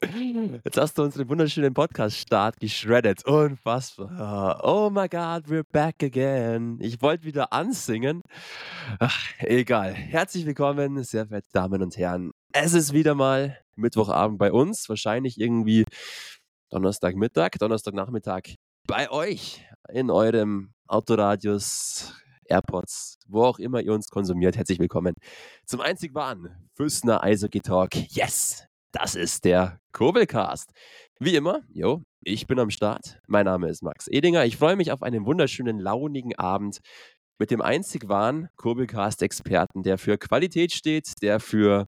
Jetzt hast du unseren wunderschönen Podcast-Start geschreddet. Unfassbar. Oh my God, we're back again. Ich wollte wieder ansingen. Ach, egal. Herzlich willkommen, sehr verehrte Damen und Herren. Es ist wieder mal Mittwochabend bei uns. Wahrscheinlich irgendwie Donnerstagmittag, Donnerstagnachmittag bei euch in eurem Autoradius, AirPods, wo auch immer ihr uns konsumiert. Herzlich willkommen zum einzig wahren Füßner Eishockey Talk. Yes! Das ist der Kurbelcast. Wie immer, jo, ich bin am Start. Mein Name ist Max Edinger. Ich freue mich auf einen wunderschönen, launigen Abend mit dem einzig wahren Kurbelcast-Experten, der für Qualität steht, der für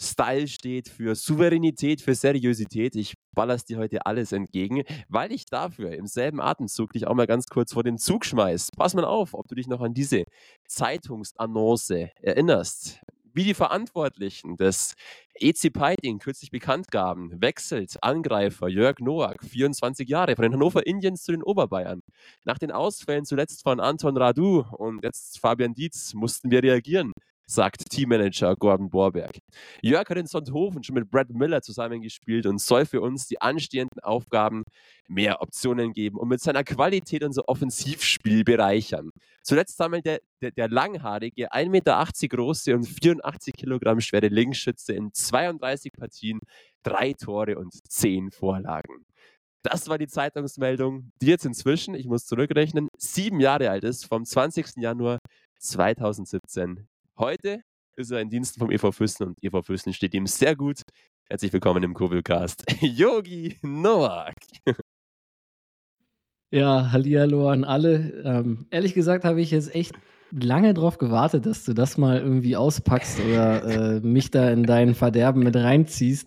Style steht, für Souveränität, für Seriosität. Ich ballerst dir heute alles entgegen, weil ich dafür im selben Atemzug dich auch mal ganz kurz vor den Zug schmeiß. Pass mal auf, ob du dich noch an diese Zeitungsannonce erinnerst wie die Verantwortlichen des EC Piting kürzlich bekannt gaben, wechselt Angreifer Jörg Noack, 24 Jahre, von den Hannover Indians zu den Oberbayern. Nach den Ausfällen zuletzt von Anton Radu und jetzt Fabian Dietz mussten wir reagieren sagt Teammanager Gordon Borberg. Jörg hat in Sonthofen schon mit Brad Miller zusammengespielt und soll für uns die anstehenden Aufgaben mehr Optionen geben und mit seiner Qualität unser Offensivspiel bereichern. Zuletzt sammelt der, der, der langhaarige, 1,80 Meter große und 84 Kilogramm schwere Linksschütze in 32 Partien drei Tore und zehn Vorlagen. Das war die Zeitungsmeldung, die jetzt inzwischen, ich muss zurückrechnen, sieben Jahre alt ist, vom 20. Januar 2017 Heute ist er in Diensten vom EV Füssen und EV Füssen steht ihm sehr gut. Herzlich willkommen im Kurbelcast, Yogi Noak. Ja, Hallihallo an alle. Ähm, ehrlich gesagt habe ich jetzt echt lange darauf gewartet, dass du das mal irgendwie auspackst oder äh, mich da in dein Verderben mit reinziehst.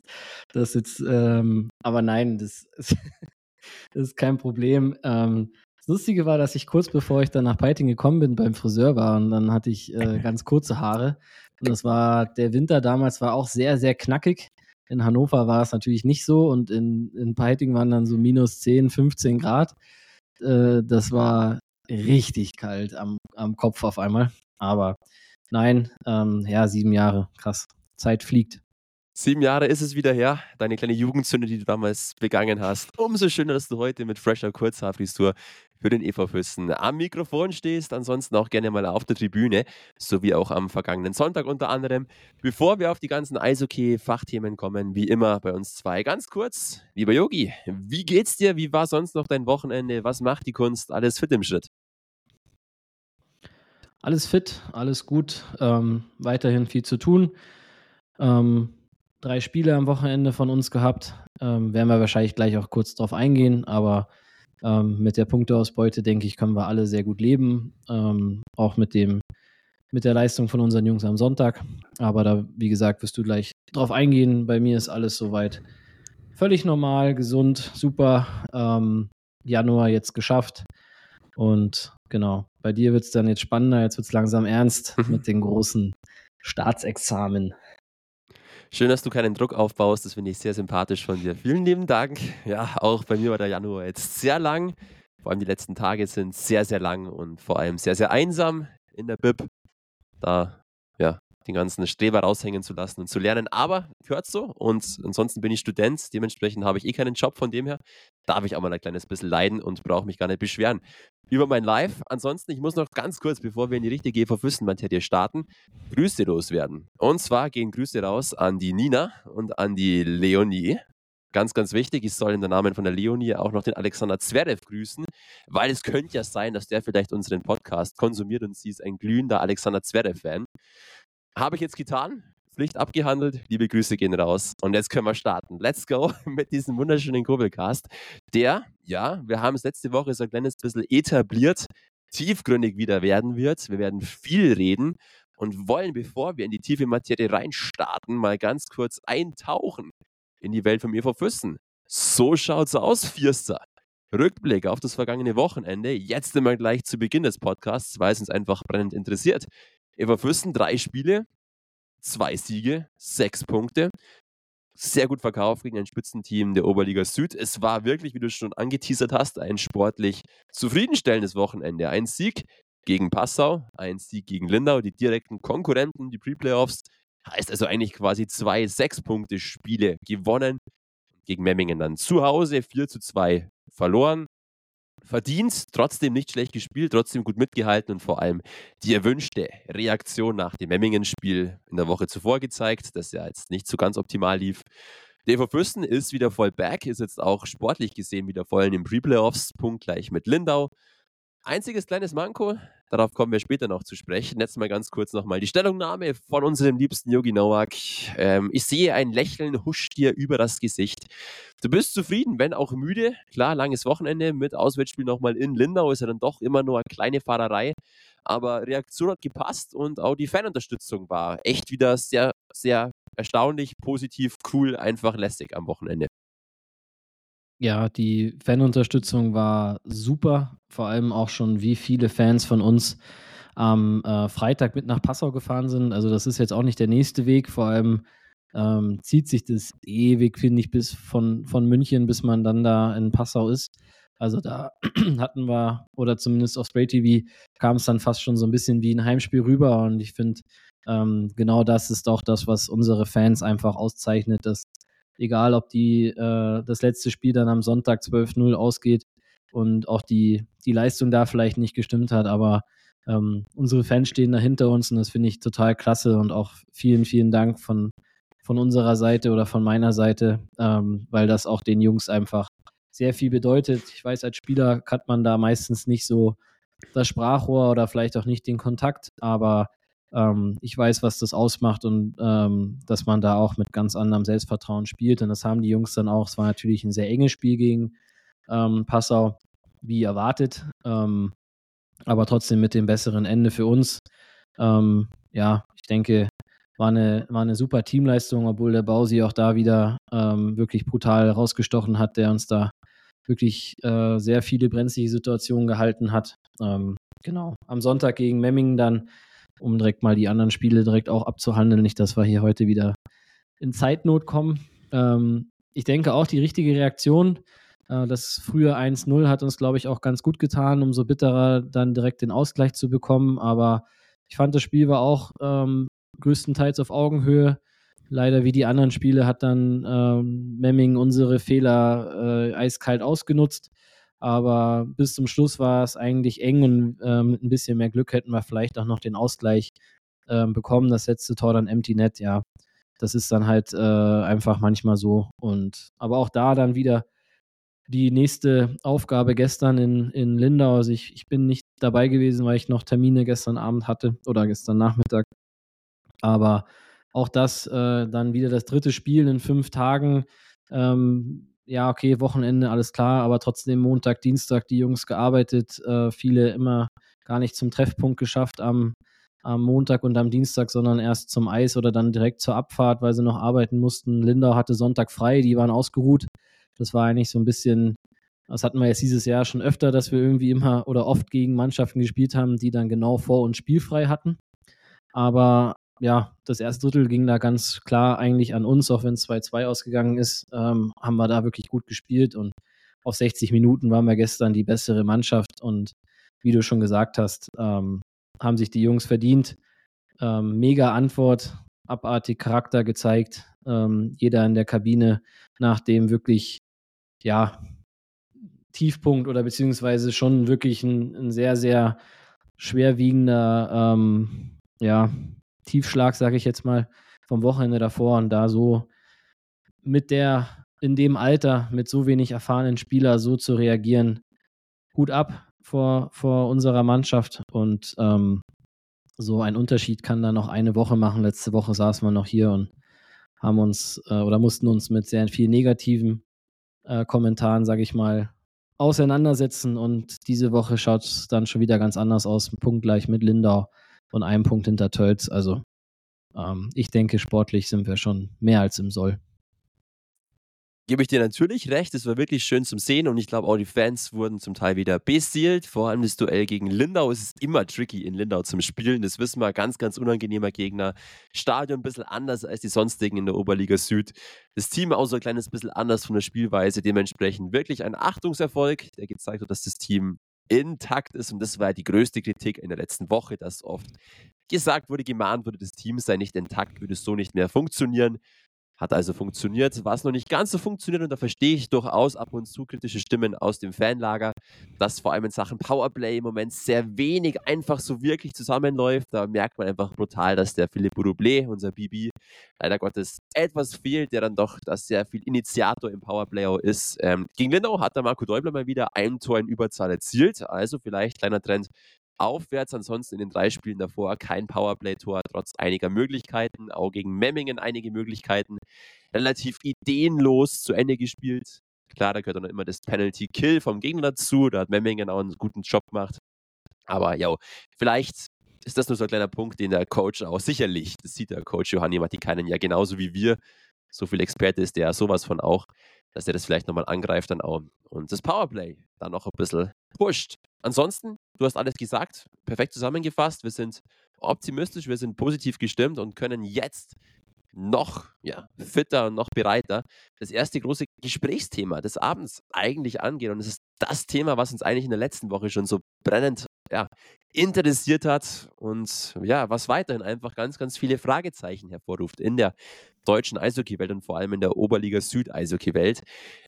Das jetzt, ähm, aber nein, das, das ist kein Problem. Ähm, Lustige war, dass ich kurz bevor ich dann nach Peiting gekommen bin, beim Friseur war und dann hatte ich äh, ganz kurze Haare. Und das war, der Winter damals war auch sehr, sehr knackig. In Hannover war es natürlich nicht so und in, in Peiting waren dann so minus 10, 15 Grad. Äh, das war richtig kalt am, am Kopf auf einmal. Aber nein, ähm, ja, sieben Jahre, krass. Zeit fliegt. Sieben Jahre ist es wieder her, deine kleine Jugendsünde, die du damals begangen hast. Umso schöner, dass du heute mit fresher Kurzhaarfrisur für den EV Füssen am Mikrofon stehst. Ansonsten auch gerne mal auf der Tribüne, so wie auch am vergangenen Sonntag unter anderem. Bevor wir auf die ganzen Eishockey-Fachthemen kommen, wie immer bei uns zwei, ganz kurz, lieber Yogi, wie geht's dir? Wie war sonst noch dein Wochenende? Was macht die Kunst? Alles fit im Schritt? Alles fit, alles gut. Ähm, weiterhin viel zu tun. Ähm, drei Spiele am Wochenende von uns gehabt. Ähm, werden wir wahrscheinlich gleich auch kurz drauf eingehen, aber ähm, mit der Punkteausbeute, denke ich, können wir alle sehr gut leben. Ähm, auch mit dem, mit der Leistung von unseren Jungs am Sonntag. Aber da, wie gesagt, wirst du gleich drauf eingehen. Bei mir ist alles soweit völlig normal, gesund, super. Ähm, Januar jetzt geschafft. Und genau, bei dir wird es dann jetzt spannender, jetzt wird es langsam ernst mit den großen Staatsexamen. Schön, dass du keinen Druck aufbaust. Das finde ich sehr sympathisch von dir. Vielen lieben Dank. Ja, auch bei mir war der Januar jetzt sehr lang. Vor allem die letzten Tage sind sehr, sehr lang und vor allem sehr, sehr einsam in der Bib. Da, ja, den ganzen Streber raushängen zu lassen und zu lernen. Aber gehört so. Und ansonsten bin ich Student. Dementsprechend habe ich eh keinen Job. Von dem her darf ich auch mal ein kleines bisschen leiden und brauche mich gar nicht beschweren über mein Live. Ansonsten, ich muss noch ganz kurz, bevor wir in die richtige GV Füssen-Materie starten, Grüße loswerden. Und zwar gehen Grüße raus an die Nina und an die Leonie. Ganz, ganz wichtig, ich soll in der Namen von der Leonie auch noch den Alexander Zverev grüßen, weil es könnte ja sein, dass der vielleicht unseren Podcast konsumiert und sie ist ein glühender Alexander Zverev-Fan. Habe ich jetzt getan. Pflicht abgehandelt. Liebe Grüße gehen raus. Und jetzt können wir starten. Let's go mit diesem wunderschönen Kurbelcast, der, ja, wir haben es letzte Woche so ein kleines bisschen etabliert, tiefgründig wieder werden wird. Wir werden viel reden und wollen, bevor wir in die tiefe Materie reinstarten, mal ganz kurz eintauchen in die Welt vom EV Füssen. So schaut's aus, Vierster. Rückblick auf das vergangene Wochenende. Jetzt immer gleich zu Beginn des Podcasts, weil es uns einfach brennend interessiert. EV Füssen, drei Spiele, zwei Siege, sechs Punkte. Sehr gut verkauft gegen ein Spitzenteam der Oberliga Süd. Es war wirklich, wie du schon angeteasert hast, ein sportlich zufriedenstellendes Wochenende. Ein Sieg gegen Passau, ein Sieg gegen Lindau, die direkten Konkurrenten, die Pre-Playoffs, Heißt also eigentlich quasi zwei Sechs-Punkte-Spiele gewonnen. Gegen Memmingen dann zu Hause 4 zu 2 verloren. Verdient, trotzdem nicht schlecht gespielt, trotzdem gut mitgehalten und vor allem die erwünschte Reaktion nach dem Memmingen-Spiel in der Woche zuvor gezeigt, das ja jetzt nicht so ganz optimal lief. Der Fürsten ist wieder voll back, ist jetzt auch sportlich gesehen wieder voll in den Pre-Playoffs, punktgleich mit Lindau. Einziges kleines Manko, darauf kommen wir später noch zu sprechen. Jetzt mal ganz kurz nochmal die Stellungnahme von unserem liebsten Yogi Nowak. Ähm, ich sehe ein Lächeln huscht dir über das Gesicht. Du bist zufrieden, wenn auch müde. Klar, langes Wochenende mit Auswärtsspiel nochmal in Lindau ist ja dann doch immer nur eine kleine Fahrerei. Aber Reaktion hat gepasst und auch die Fanunterstützung war echt wieder sehr, sehr erstaunlich, positiv, cool, einfach lästig am Wochenende. Ja, die Fanunterstützung war super. Vor allem auch schon, wie viele Fans von uns am äh, Freitag mit nach Passau gefahren sind. Also das ist jetzt auch nicht der nächste Weg. Vor allem ähm, zieht sich das ewig, finde ich, bis von, von München, bis man dann da in Passau ist. Also da hatten wir, oder zumindest auf Spray TV, kam es dann fast schon so ein bisschen wie ein Heimspiel rüber. Und ich finde, ähm, genau das ist auch das, was unsere Fans einfach auszeichnet, dass egal ob die, äh, das letzte Spiel dann am Sonntag 12-0 ausgeht und auch die, die Leistung da vielleicht nicht gestimmt hat, aber ähm, unsere Fans stehen da hinter uns und das finde ich total klasse und auch vielen, vielen Dank von, von unserer Seite oder von meiner Seite, ähm, weil das auch den Jungs einfach sehr viel bedeutet. Ich weiß, als Spieler hat man da meistens nicht so das Sprachrohr oder vielleicht auch nicht den Kontakt, aber ähm, ich weiß, was das ausmacht und ähm, dass man da auch mit ganz anderem Selbstvertrauen spielt. Und das haben die Jungs dann auch. Es war natürlich ein sehr enges Spiel gegen ähm, Passau, wie erwartet, ähm, aber trotzdem mit dem besseren Ende für uns. Ähm, ja, ich denke, war eine, war eine super Teamleistung, obwohl der Bausi auch da wieder ähm, wirklich brutal rausgestochen hat, der uns da wirklich äh, sehr viele brenzliche Situationen gehalten hat. genau. Am Sonntag gegen Memmingen dann um direkt mal die anderen Spiele direkt auch abzuhandeln. Nicht, dass wir hier heute wieder in Zeitnot kommen. Ähm, ich denke auch die richtige Reaktion. Äh, das frühe 1-0 hat uns, glaube ich, auch ganz gut getan, umso bitterer dann direkt den Ausgleich zu bekommen. Aber ich fand, das Spiel war auch ähm, größtenteils auf Augenhöhe. Leider wie die anderen Spiele hat dann ähm, Memming unsere Fehler äh, eiskalt ausgenutzt. Aber bis zum Schluss war es eigentlich eng und äh, mit ein bisschen mehr Glück hätten wir vielleicht auch noch den Ausgleich äh, bekommen. Das letzte Tor dann Empty Net, ja. Das ist dann halt äh, einfach manchmal so. Und aber auch da dann wieder die nächste Aufgabe gestern in, in Lindau. Also ich, ich bin nicht dabei gewesen, weil ich noch Termine gestern Abend hatte oder gestern Nachmittag. Aber auch das äh, dann wieder das dritte Spiel in fünf Tagen. Ähm, ja, okay, Wochenende, alles klar, aber trotzdem Montag, Dienstag die Jungs gearbeitet, äh, viele immer gar nicht zum Treffpunkt geschafft am, am Montag und am Dienstag, sondern erst zum Eis oder dann direkt zur Abfahrt, weil sie noch arbeiten mussten. Lindau hatte Sonntag frei, die waren ausgeruht. Das war eigentlich so ein bisschen, das hatten wir jetzt dieses Jahr schon öfter, dass wir irgendwie immer oder oft gegen Mannschaften gespielt haben, die dann genau vor uns spielfrei hatten. Aber ja, das erste Drittel ging da ganz klar eigentlich an uns, auch wenn es 2-2 ausgegangen ist, ähm, haben wir da wirklich gut gespielt und auf 60 Minuten waren wir gestern die bessere Mannschaft und wie du schon gesagt hast, ähm, haben sich die Jungs verdient. Ähm, mega Antwort, abartig Charakter gezeigt. Ähm, jeder in der Kabine nach dem wirklich, ja, Tiefpunkt oder beziehungsweise schon wirklich ein, ein sehr, sehr schwerwiegender, ähm, ja, Tiefschlag, sage ich jetzt mal, vom Wochenende davor und da so mit der, in dem Alter, mit so wenig erfahrenen Spieler so zu reagieren, Hut ab vor, vor unserer Mannschaft und ähm, so ein Unterschied kann da noch eine Woche machen. Letzte Woche saßen wir noch hier und haben uns äh, oder mussten uns mit sehr vielen negativen äh, Kommentaren, sage ich mal, auseinandersetzen und diese Woche schaut es dann schon wieder ganz anders aus. Punktgleich mit Lindau und einem Punkt hinter Tölz. Also ähm, ich denke, sportlich sind wir schon mehr als im Soll. Gebe ich dir natürlich recht, es war wirklich schön zum Sehen und ich glaube auch die Fans wurden zum Teil wieder besiegt. Vor allem das Duell gegen Lindau es ist immer tricky in Lindau zum Spielen. Das wissen wir, ganz, ganz unangenehmer Gegner. Stadion ein bisschen anders als die sonstigen in der Oberliga Süd. Das Team auch so ein kleines bisschen anders von der Spielweise. Dementsprechend wirklich ein Achtungserfolg, der gezeigt hat, dass das Team intakt ist. Und das war die größte Kritik in der letzten Woche, dass oft gesagt wurde, gemahnt wurde, das Team sei nicht intakt, würde so nicht mehr funktionieren. Hat also funktioniert, was noch nicht ganz so funktioniert und da verstehe ich durchaus ab und zu kritische Stimmen aus dem Fanlager, dass vor allem in Sachen Powerplay im Moment sehr wenig einfach so wirklich zusammenläuft. Da merkt man einfach brutal, dass der Philipp Boudoublé, unser BB, leider Gottes etwas fehlt, der dann doch das sehr viel Initiator im Powerplay auch ist. Ähm, gegen Lindau hat der Marco Däubler mal wieder ein Tor in Überzahl erzielt, also vielleicht kleiner Trend aufwärts. Ansonsten in den drei Spielen davor kein Powerplay-Tor, trotz einiger Möglichkeiten. Auch gegen Memmingen einige Möglichkeiten. Relativ ideenlos zu Ende gespielt. Klar, da gehört dann immer das Penalty-Kill vom Gegner dazu. Da hat Memmingen auch einen guten Job gemacht. Aber ja, vielleicht ist das nur so ein kleiner Punkt, den der Coach auch sicherlich, das sieht der Coach Johanni Matikainen ja genauso wie wir. So viel Experte ist der sowas von auch, dass er das vielleicht nochmal angreift dann auch. Und das Powerplay dann noch ein bisschen pusht. Ansonsten, du hast alles gesagt, perfekt zusammengefasst. Wir sind optimistisch, wir sind positiv gestimmt und können jetzt noch ja, fitter und noch bereiter das erste große Gesprächsthema des Abends eigentlich angehen. Und es ist das Thema, was uns eigentlich in der letzten Woche schon so brennend ja, interessiert hat und ja, was weiterhin einfach ganz, ganz viele Fragezeichen hervorruft in der deutschen Eishockey-Welt und vor allem in der Oberliga Süd-Eishockey-Welt.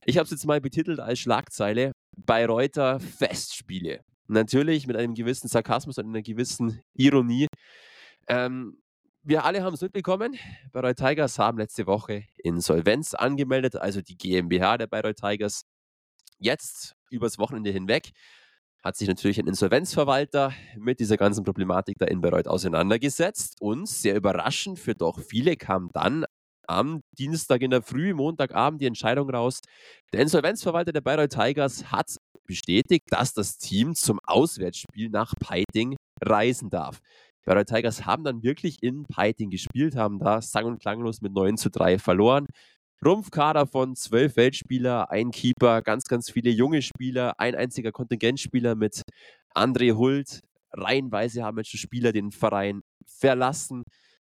Ich habe es jetzt mal betitelt als Schlagzeile Bayreuther Festspiele. Natürlich mit einem gewissen Sarkasmus und einer gewissen Ironie. Ähm, wir alle haben es mitbekommen. Bayreuth Tigers haben letzte Woche Insolvenz angemeldet, also die GmbH der Bayreuth Tigers. Jetzt übers Wochenende hinweg hat sich natürlich ein Insolvenzverwalter mit dieser ganzen Problematik da in Bayreuth auseinandergesetzt und sehr überraschend für doch viele kam dann am Dienstag in der Früh, Montagabend die Entscheidung raus. Der Insolvenzverwalter der Bayreuth Tigers hat bestätigt, dass das Team zum Auswärtsspiel nach Peiting reisen darf. Die Bayreuth Tigers haben dann wirklich in Peiting gespielt, haben da sang- und klanglos mit 9 zu 3 verloren. Rumpfkader von zwölf Weltspieler, ein Keeper, ganz, ganz viele junge Spieler, ein einziger Kontingentspieler mit André Hult. Reihenweise haben jetzt Spieler den Verein verlassen.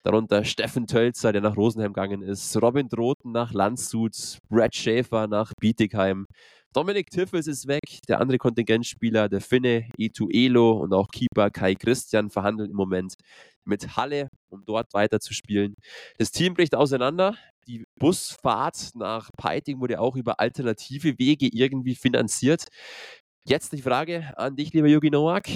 Darunter Steffen Tölzer, der nach Rosenheim gegangen ist, Robin Droten nach Landshut, Brad Schäfer nach Bietigheim. Dominik Tiffels ist weg, der andere Kontingentspieler, der Finne Etu Elo und auch Keeper Kai Christian verhandeln im Moment mit Halle, um dort weiter zu spielen. Das Team bricht auseinander. Die Busfahrt nach Peiting wurde auch über alternative Wege irgendwie finanziert. Jetzt die Frage an dich, lieber Jogi Nowak.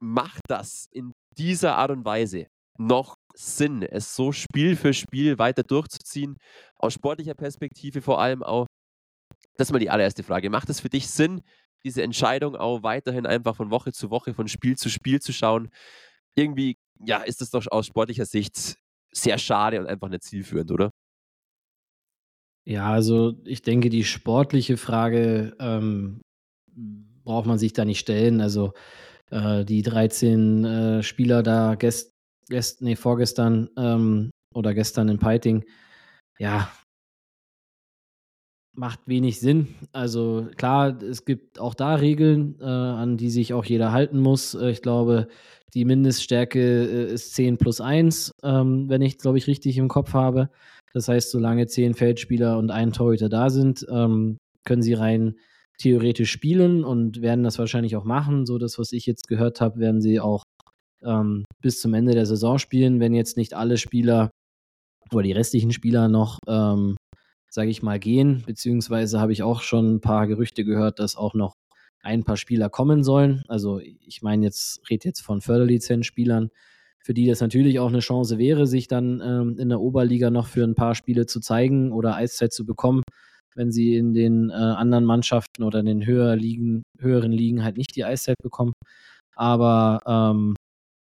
Macht das in dieser Art und Weise noch Sinn, es so Spiel für Spiel weiter durchzuziehen? Aus sportlicher Perspektive vor allem auch. Das ist mal die allererste Frage. Macht es für dich Sinn, diese Entscheidung auch weiterhin einfach von Woche zu Woche, von Spiel zu Spiel zu schauen? Irgendwie, ja, ist das doch aus sportlicher Sicht sehr schade und einfach nicht zielführend, oder? Ja, also ich denke, die sportliche Frage ähm, braucht man sich da nicht stellen. Also äh, die 13 äh, Spieler da gest, gest, nee, vorgestern ähm, oder gestern in Peiting, ja, macht wenig Sinn. Also klar, es gibt auch da Regeln, äh, an die sich auch jeder halten muss. Äh, ich glaube, die Mindeststärke äh, ist 10 plus 1, ähm, wenn ich, glaube ich, richtig im Kopf habe. Das heißt, solange 10 Feldspieler und ein Torhüter da sind, ähm, können sie rein theoretisch spielen und werden das wahrscheinlich auch machen. So das, was ich jetzt gehört habe, werden sie auch ähm, bis zum Ende der Saison spielen, wenn jetzt nicht alle Spieler oder die restlichen Spieler noch ähm, sage ich mal, gehen. Beziehungsweise habe ich auch schon ein paar Gerüchte gehört, dass auch noch ein paar Spieler kommen sollen. Also ich meine jetzt, rede jetzt von Förderlizenzspielern, für die das natürlich auch eine Chance wäre, sich dann ähm, in der Oberliga noch für ein paar Spiele zu zeigen oder Eiszeit zu bekommen, wenn sie in den äh, anderen Mannschaften oder in den höher Ligen, höheren Ligen halt nicht die Eiszeit bekommen. Aber ähm,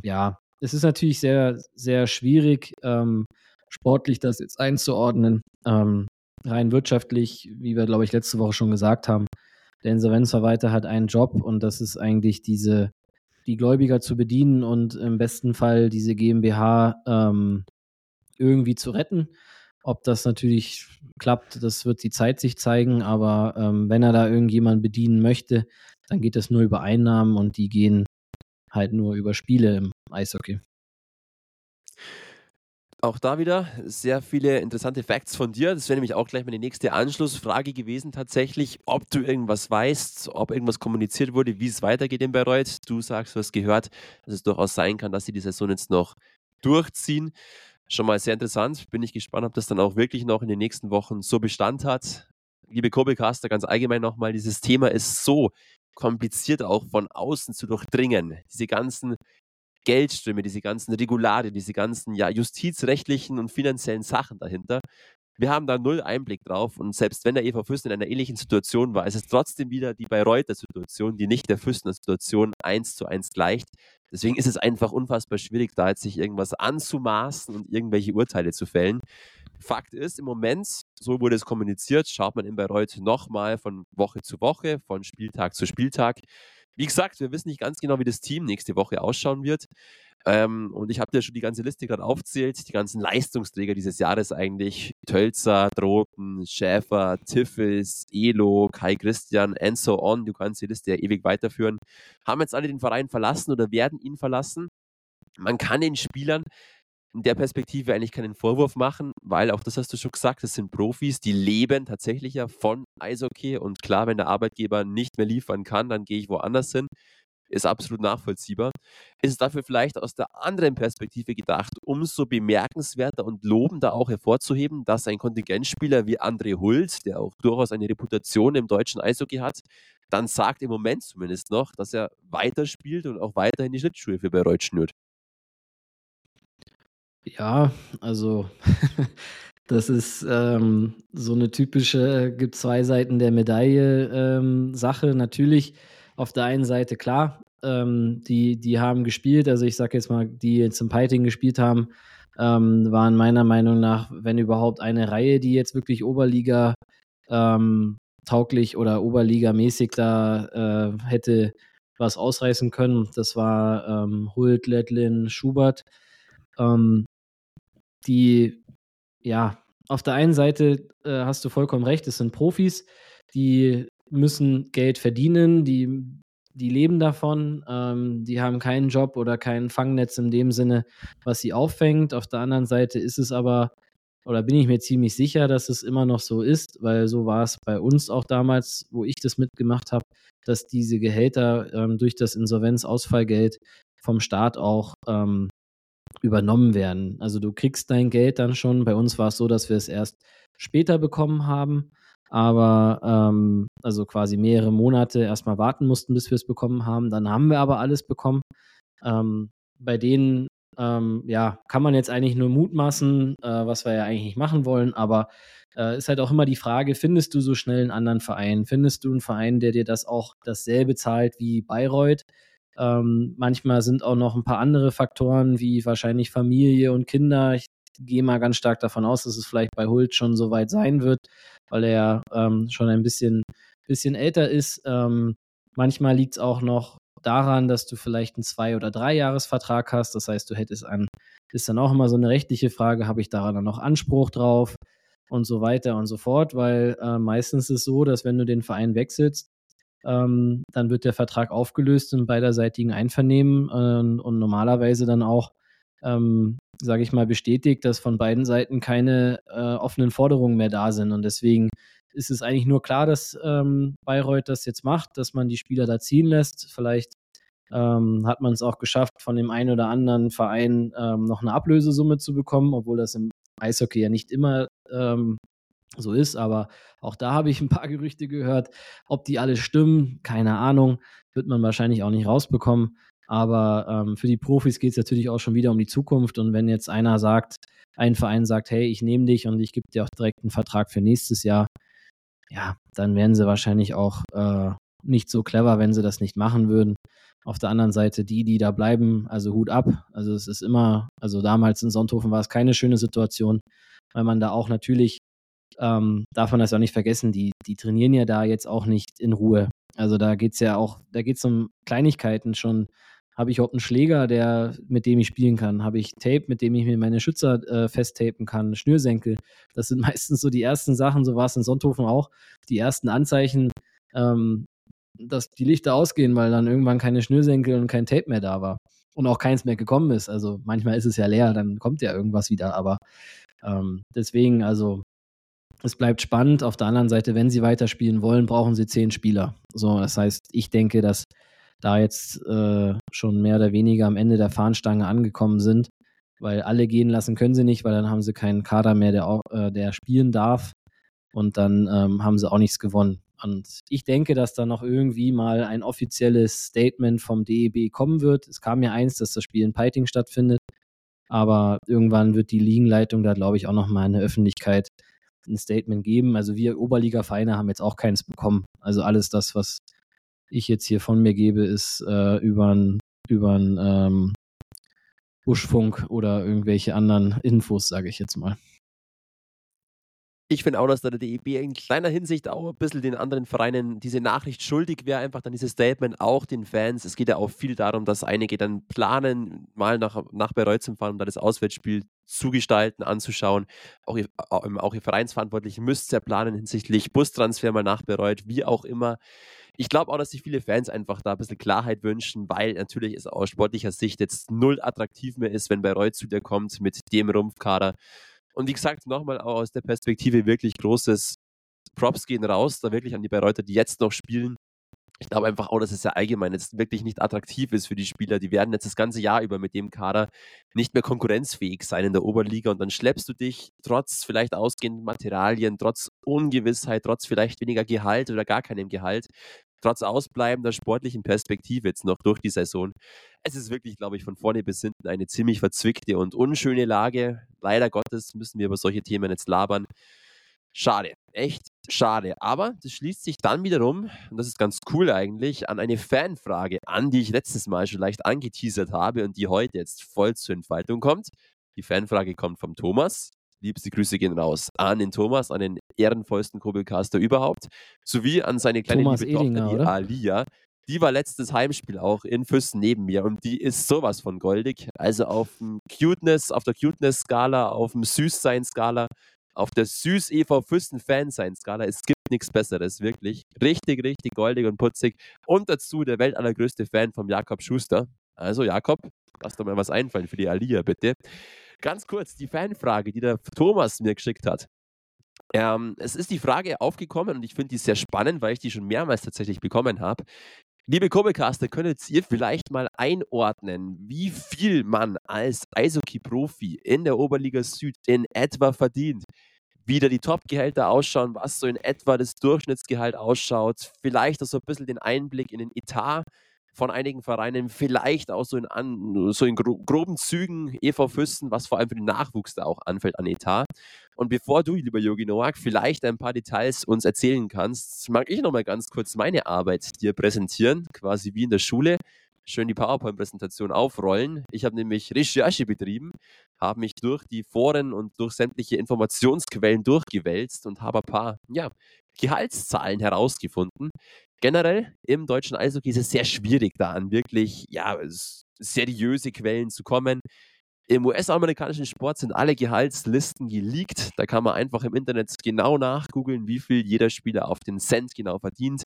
ja, es ist natürlich sehr, sehr schwierig, ähm, sportlich das jetzt einzuordnen. Ähm, rein wirtschaftlich, wie wir, glaube ich, letzte Woche schon gesagt haben, der Insolvenzverwalter hat einen Job und das ist eigentlich diese, die Gläubiger zu bedienen und im besten Fall diese GmbH ähm, irgendwie zu retten. Ob das natürlich klappt, das wird die Zeit sich zeigen, aber ähm, wenn er da irgendjemand bedienen möchte, dann geht das nur über Einnahmen und die gehen halt nur über Spiele im Eishockey. Auch da wieder sehr viele interessante Facts von dir. Das wäre nämlich auch gleich meine nächste Anschlussfrage gewesen tatsächlich, ob du irgendwas weißt, ob irgendwas kommuniziert wurde, wie es weitergeht in Bayreuth. Du sagst, du hast gehört, dass es durchaus sein kann, dass sie die Saison jetzt noch durchziehen. Schon mal sehr interessant. Bin ich gespannt, ob das dann auch wirklich noch in den nächsten Wochen so Bestand hat. Liebe Kurbelcaster, ganz allgemein nochmal, dieses Thema ist so kompliziert auch von außen zu durchdringen. Diese ganzen Geldströme, diese ganzen Regularien, diese ganzen ja, justizrechtlichen und finanziellen Sachen dahinter. Wir haben da null Einblick drauf und selbst wenn der EV Fürsten in einer ähnlichen Situation war, ist es trotzdem wieder die Bayreuther Situation, die nicht der Fürstener Situation eins zu eins gleicht. Deswegen ist es einfach unfassbar schwierig, da jetzt sich irgendwas anzumaßen und irgendwelche Urteile zu fällen. Fakt ist, im Moment, so wurde es kommuniziert, schaut man in Bayreuth nochmal von Woche zu Woche, von Spieltag zu Spieltag. Wie gesagt, wir wissen nicht ganz genau, wie das Team nächste Woche ausschauen wird. Ähm, und ich habe dir schon die ganze Liste gerade aufzählt, die ganzen Leistungsträger dieses Jahres eigentlich. Tölzer, Droten, Schäfer, Tiffels, Elo, Kai Christian and so on. Du kannst die Liste ja ewig weiterführen. Haben jetzt alle den Verein verlassen oder werden ihn verlassen. Man kann den Spielern in der Perspektive eigentlich keinen Vorwurf machen, weil auch das hast du schon gesagt, das sind Profis, die leben tatsächlich ja von Eishockey und klar, wenn der Arbeitgeber nicht mehr liefern kann, dann gehe ich woanders hin. Ist absolut nachvollziehbar. Ist es dafür vielleicht aus der anderen Perspektive gedacht, umso bemerkenswerter und lobender auch hervorzuheben, dass ein Kontingentspieler wie André Hult, der auch durchaus eine Reputation im deutschen Eishockey hat, dann sagt im Moment zumindest noch, dass er weiterspielt und auch weiterhin die Schlittschuhe für Bayreuth schnürt. Ja, also das ist ähm, so eine typische, gibt zwei Seiten der Medaille ähm, Sache. Natürlich auf der einen Seite klar, ähm, die, die haben gespielt, also ich sage jetzt mal, die jetzt im Piting gespielt haben, ähm, waren meiner Meinung nach, wenn überhaupt eine Reihe, die jetzt wirklich Oberliga ähm, tauglich oder Oberliga-mäßig da äh, hätte was ausreißen können. Das war ähm, Hult, Lettlin, Schubert. Ähm, die, ja, auf der einen Seite äh, hast du vollkommen recht, es sind Profis, die müssen Geld verdienen, die, die leben davon, ähm, die haben keinen Job oder kein Fangnetz in dem Sinne, was sie auffängt. Auf der anderen Seite ist es aber, oder bin ich mir ziemlich sicher, dass es immer noch so ist, weil so war es bei uns auch damals, wo ich das mitgemacht habe, dass diese Gehälter ähm, durch das Insolvenzausfallgeld vom Staat auch ähm, übernommen werden. Also du kriegst dein Geld dann schon. Bei uns war es so, dass wir es erst später bekommen haben, aber ähm, also quasi mehrere Monate erstmal warten mussten, bis wir es bekommen haben. Dann haben wir aber alles bekommen. Ähm, bei denen ähm, ja, kann man jetzt eigentlich nur mutmaßen, äh, was wir ja eigentlich nicht machen wollen, aber äh, ist halt auch immer die Frage, findest du so schnell einen anderen Verein? Findest du einen Verein, der dir das auch dasselbe zahlt wie Bayreuth? Ähm, manchmal sind auch noch ein paar andere Faktoren, wie wahrscheinlich Familie und Kinder. Ich gehe mal ganz stark davon aus, dass es vielleicht bei Hult schon so weit sein wird, weil er ähm, schon ein bisschen, bisschen älter ist. Ähm, manchmal liegt es auch noch daran, dass du vielleicht einen Zwei- oder Drei-Jahres-Vertrag hast. Das heißt, du hättest einen, ist dann auch immer so eine rechtliche Frage, habe ich daran dann noch Anspruch drauf und so weiter und so fort, weil äh, meistens ist es so, dass wenn du den Verein wechselst, ähm, dann wird der Vertrag aufgelöst im beiderseitigen Einvernehmen äh, und normalerweise dann auch, ähm, sage ich mal, bestätigt, dass von beiden Seiten keine äh, offenen Forderungen mehr da sind. Und deswegen ist es eigentlich nur klar, dass ähm, Bayreuth das jetzt macht, dass man die Spieler da ziehen lässt. Vielleicht ähm, hat man es auch geschafft, von dem einen oder anderen Verein ähm, noch eine Ablösesumme zu bekommen, obwohl das im Eishockey ja nicht immer ähm, so ist. Aber auch da habe ich ein paar Gerüchte gehört. Ob die alle stimmen, keine Ahnung. Wird man wahrscheinlich auch nicht rausbekommen. Aber ähm, für die Profis geht es natürlich auch schon wieder um die Zukunft. Und wenn jetzt einer sagt, ein Verein sagt, hey, ich nehme dich und ich gebe dir auch direkt einen Vertrag für nächstes Jahr, ja, dann wären sie wahrscheinlich auch äh, nicht so clever, wenn sie das nicht machen würden. Auf der anderen Seite die, die da bleiben, also Hut ab. Also es ist immer, also damals in Sonthofen war es keine schöne Situation, weil man da auch natürlich ähm, darf man das auch nicht vergessen, die, die trainieren ja da jetzt auch nicht in Ruhe. Also da geht es ja auch, da geht es um Kleinigkeiten schon. Habe ich überhaupt einen Schläger, der, mit dem ich spielen kann? Habe ich Tape, mit dem ich mir meine Schützer äh, festtapen kann? Schnürsenkel? Das sind meistens so die ersten Sachen, so war es in Sonthofen auch, die ersten Anzeichen, ähm, dass die Lichter ausgehen, weil dann irgendwann keine Schnürsenkel und kein Tape mehr da war. und auch keins mehr gekommen ist. Also manchmal ist es ja leer, dann kommt ja irgendwas wieder. Aber ähm, deswegen, also es bleibt spannend. Auf der anderen Seite, wenn sie weiterspielen wollen, brauchen sie zehn Spieler. So, das heißt, ich denke, dass da jetzt äh, schon mehr oder weniger am Ende der Fahnenstange angekommen sind, weil alle gehen lassen können sie nicht, weil dann haben sie keinen Kader mehr, der, äh, der spielen darf und dann ähm, haben sie auch nichts gewonnen. Und ich denke, dass da noch irgendwie mal ein offizielles Statement vom DEB kommen wird. Es kam ja eins, dass das Spiel in Peiting stattfindet, aber irgendwann wird die Ligenleitung da, glaube ich, auch noch mal in der Öffentlichkeit ein Statement geben. Also wir Oberliga-Vereine haben jetzt auch keins bekommen. Also alles das, was ich jetzt hier von mir gebe, ist äh, über ein ähm, Buschfunk oder irgendwelche anderen Infos, sage ich jetzt mal. Ich finde auch, dass der DEB in kleiner Hinsicht auch ein bisschen den anderen Vereinen diese Nachricht schuldig wäre, einfach dann dieses Statement auch den Fans. Es geht ja auch viel darum, dass einige dann planen, mal nach, nach Bayreuth zu fahren, um da das Auswärtsspiel zu gestalten, anzuschauen. Auch ihr, auch ihr Vereinsverantwortlichen müsst ja planen hinsichtlich Bustransfer mal nach Bayreuth, wie auch immer. Ich glaube auch, dass sich viele Fans einfach da ein bisschen Klarheit wünschen, weil natürlich es aus sportlicher Sicht jetzt null attraktiv mehr ist, wenn Bayreuth zu dir kommt mit dem Rumpfkader. Und wie gesagt, nochmal aus der Perspektive wirklich großes Props gehen raus, da wirklich an die Bayreuther, die jetzt noch spielen. Ich glaube einfach auch, dass es ja allgemein jetzt wirklich nicht attraktiv ist für die Spieler. Die werden jetzt das ganze Jahr über mit dem Kader nicht mehr konkurrenzfähig sein in der Oberliga und dann schleppst du dich trotz vielleicht ausgehenden Materialien, trotz Ungewissheit, trotz vielleicht weniger Gehalt oder gar keinem Gehalt trotz ausbleibender sportlichen Perspektive jetzt noch durch die Saison. Es ist wirklich, glaube ich, von vorne bis hinten eine ziemlich verzwickte und unschöne Lage. Leider Gottes müssen wir über solche Themen jetzt labern. Schade, echt schade. Aber das schließt sich dann wiederum, und das ist ganz cool eigentlich, an eine Fanfrage an, die ich letztes Mal schon leicht angeteasert habe und die heute jetzt voll zur Entfaltung kommt. Die Fanfrage kommt vom Thomas. Liebste Grüße gehen raus an den Thomas, an den ehrenvollsten Kurbelcaster überhaupt, sowie an seine kleine Thomas liebe Edinger, Tochter, die oder? Alia. Die war letztes Heimspiel auch in Füssen neben mir und die ist sowas von goldig. Also auf dem Cuteness, auf der Cuteness-Skala, auf dem Süßsein-Skala, auf der Süß-EV Füssen-Fansein-Skala. Es gibt nichts Besseres, wirklich. Richtig, richtig goldig und putzig. Und dazu der weltallergrößte Fan vom Jakob Schuster. Also Jakob, lass doch mal was einfallen für die Alia, bitte. Ganz kurz, die Fanfrage, die der Thomas mir geschickt hat. Ähm, es ist die Frage aufgekommen und ich finde die sehr spannend, weil ich die schon mehrmals tatsächlich bekommen habe. Liebe Kurbelcaster, könntet ihr vielleicht mal einordnen, wie viel man als Eishockey-Profi in der Oberliga Süd in etwa verdient? Wie da die Top-Gehälter ausschauen, was so in etwa das Durchschnittsgehalt ausschaut, vielleicht auch so ein bisschen den Einblick in den Etat von einigen Vereinen, vielleicht auch so in, an, so in gro groben Zügen EV Füssen, was vor allem für den Nachwuchs da auch anfällt an Etat. Und bevor du, lieber Yogi Noak, vielleicht ein paar Details uns erzählen kannst, mag ich nochmal ganz kurz meine Arbeit dir präsentieren, quasi wie in der Schule. Schön die PowerPoint-Präsentation aufrollen. Ich habe nämlich Recherche betrieben, habe mich durch die Foren und durch sämtliche Informationsquellen durchgewälzt und habe ein paar ja, Gehaltszahlen herausgefunden, generell im deutschen Eishockey ist es sehr schwierig, da an wirklich ja, seriöse Quellen zu kommen. Im US-amerikanischen Sport sind alle Gehaltslisten geleakt. Da kann man einfach im Internet genau nachgoogeln, wie viel jeder Spieler auf den Cent genau verdient.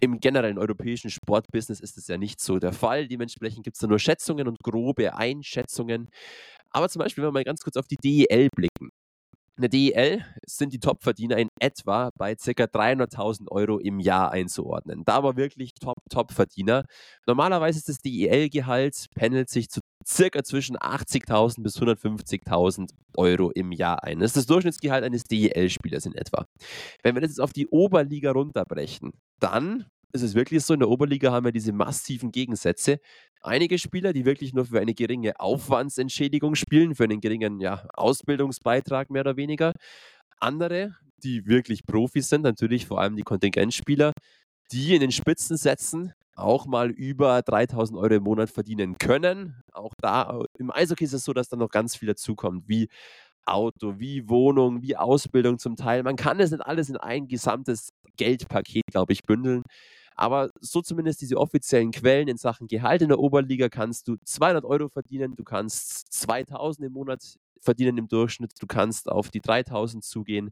Im generellen europäischen Sportbusiness ist das ja nicht so der Fall. Dementsprechend gibt es da nur Schätzungen und grobe Einschätzungen. Aber zum Beispiel, wenn wir mal ganz kurz auf die DEL blicken. In der DEL sind die Topverdiener in etwa bei ca. 300.000 Euro im Jahr einzuordnen. Da war wirklich Top-Top-Verdiener. Normalerweise ist das DEL-Gehalt, pendelt sich zu circa zwischen 80.000 bis 150.000 Euro im Jahr ein. Das ist das Durchschnittsgehalt eines DEL-Spielers in etwa. Wenn wir das jetzt auf die Oberliga runterbrechen, dann ist es wirklich so, in der Oberliga haben wir diese massiven Gegensätze einige Spieler, die wirklich nur für eine geringe Aufwandsentschädigung spielen, für einen geringen ja, Ausbildungsbeitrag mehr oder weniger. Andere, die wirklich Profis sind, natürlich vor allem die Kontingentspieler, die in den Spitzensätzen auch mal über 3000 Euro im Monat verdienen können. Auch da im Eishockey ist es so, dass da noch ganz viel dazukommt, wie Auto, wie Wohnung, wie Ausbildung zum Teil. Man kann es nicht alles in ein gesamtes Geldpaket, glaube ich, bündeln. Aber so zumindest diese offiziellen Quellen in Sachen Gehalt in der Oberliga kannst du 200 Euro verdienen, du kannst 2000 im Monat verdienen im Durchschnitt, du kannst auf die 3000 zugehen.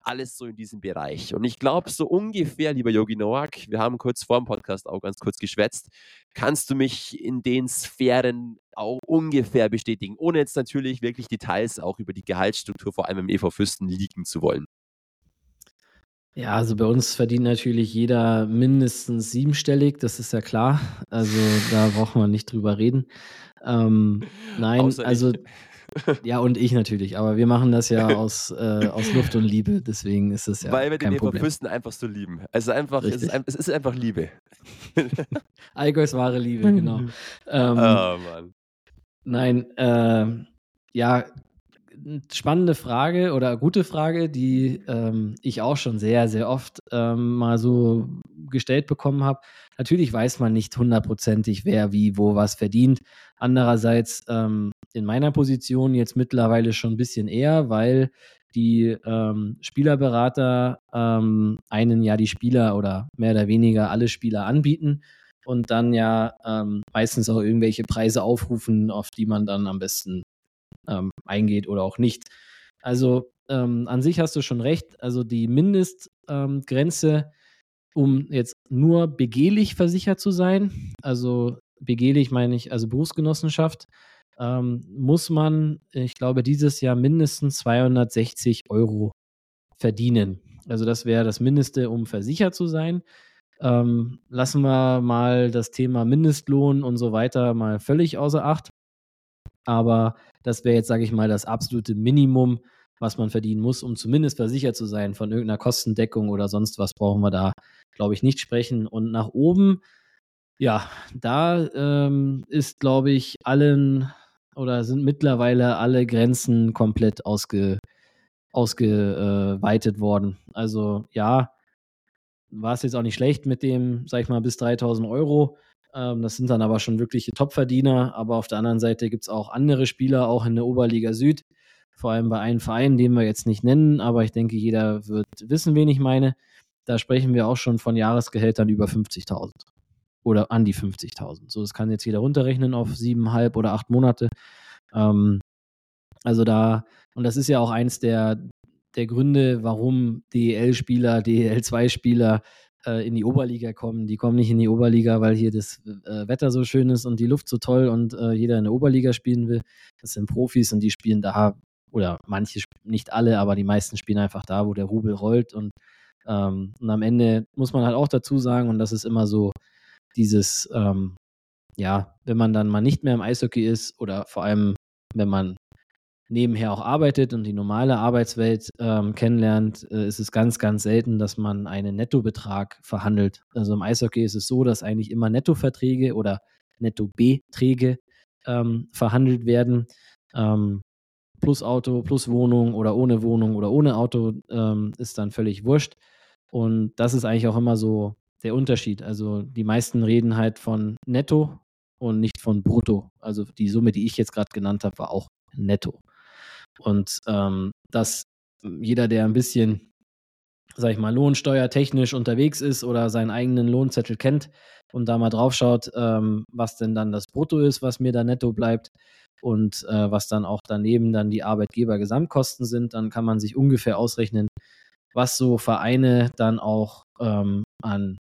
alles so in diesem Bereich. Und ich glaube, so ungefähr, lieber Yogi Noak, wir haben kurz vor dem Podcast auch ganz kurz geschwätzt, kannst du mich in den Sphären auch ungefähr bestätigen, ohne jetzt natürlich wirklich Details auch über die Gehaltsstruktur vor allem im EV Fürsten liegen zu wollen. Ja, also bei uns verdient natürlich jeder mindestens siebenstellig, das ist ja klar. Also da braucht man nicht drüber reden. Ähm, nein, Außer also ich. ja und ich natürlich, aber wir machen das ja aus, äh, aus Luft und Liebe, deswegen ist es ja Weil wir kein den Problem. Eberfürsten einfach so lieben. Also einfach, es ist, es ist, einfach Liebe. Allgäus wahre Liebe, genau. ähm, oh Mann. Nein, äh, ja, spannende Frage oder gute Frage, die ähm, ich auch schon sehr, sehr oft ähm, mal so gestellt bekommen habe. Natürlich weiß man nicht hundertprozentig, wer wie wo was verdient. Andererseits ähm, in meiner Position jetzt mittlerweile schon ein bisschen eher, weil die ähm, Spielerberater ähm, einen ja die Spieler oder mehr oder weniger alle Spieler anbieten und dann ja ähm, meistens auch irgendwelche Preise aufrufen, auf die man dann am besten ähm, eingeht oder auch nicht. Also ähm, an sich hast du schon recht. Also die Mindestgrenze, ähm, um jetzt nur begehlich versichert zu sein, also begehlich meine ich, also Berufsgenossenschaft, ähm, muss man, ich glaube, dieses Jahr mindestens 260 Euro verdienen. Also das wäre das Mindeste, um versichert zu sein. Ähm, lassen wir mal das Thema Mindestlohn und so weiter mal völlig außer Acht. Aber das wäre jetzt, sage ich mal, das absolute Minimum, was man verdienen muss, um zumindest versichert zu sein. Von irgendeiner Kostendeckung oder sonst was brauchen wir da, glaube ich, nicht sprechen. Und nach oben, ja, da ähm, ist, glaube ich, allen oder sind mittlerweile alle Grenzen komplett ausge, ausgeweitet worden. Also ja, war es jetzt auch nicht schlecht mit dem, sag ich mal, bis 3000 Euro. Ähm, das sind dann aber schon wirkliche Topverdiener. Aber auf der anderen Seite gibt es auch andere Spieler, auch in der Oberliga Süd. Vor allem bei einem Verein, den wir jetzt nicht nennen, aber ich denke, jeder wird wissen, wen ich meine. Da sprechen wir auch schon von Jahresgehältern über 50.000 oder an die 50.000. So, das kann jetzt jeder runterrechnen auf siebeneinhalb oder acht Monate. Ähm, also da, und das ist ja auch eins der, der Gründe, warum DEL-Spieler, DEL-2-Spieler äh, in die Oberliga kommen. Die kommen nicht in die Oberliga, weil hier das äh, Wetter so schön ist und die Luft so toll und äh, jeder in der Oberliga spielen will. Das sind Profis und die spielen da, oder manche, nicht alle, aber die meisten spielen einfach da, wo der Rubel rollt. Und, ähm, und am Ende muss man halt auch dazu sagen, und das ist immer so dieses, ähm, ja, wenn man dann mal nicht mehr im Eishockey ist oder vor allem, wenn man nebenher auch arbeitet und die normale Arbeitswelt ähm, kennenlernt, äh, ist es ganz, ganz selten, dass man einen Nettobetrag verhandelt. Also im Eishockey ist es so, dass eigentlich immer Nettoverträge oder Nettobeträge ähm, verhandelt werden. Ähm, plus Auto, plus Wohnung oder ohne Wohnung oder ohne Auto ähm, ist dann völlig wurscht. Und das ist eigentlich auch immer so der Unterschied. Also die meisten reden halt von Netto und nicht von Brutto. Also die Summe, die ich jetzt gerade genannt habe, war auch Netto. Und ähm, dass jeder, der ein bisschen, sag ich mal, lohnsteuertechnisch unterwegs ist oder seinen eigenen Lohnzettel kennt und da mal drauf schaut, ähm, was denn dann das Brutto ist, was mir da netto bleibt und äh, was dann auch daneben dann die Arbeitgeber-Gesamtkosten sind, dann kann man sich ungefähr ausrechnen, was so Vereine dann auch ähm, an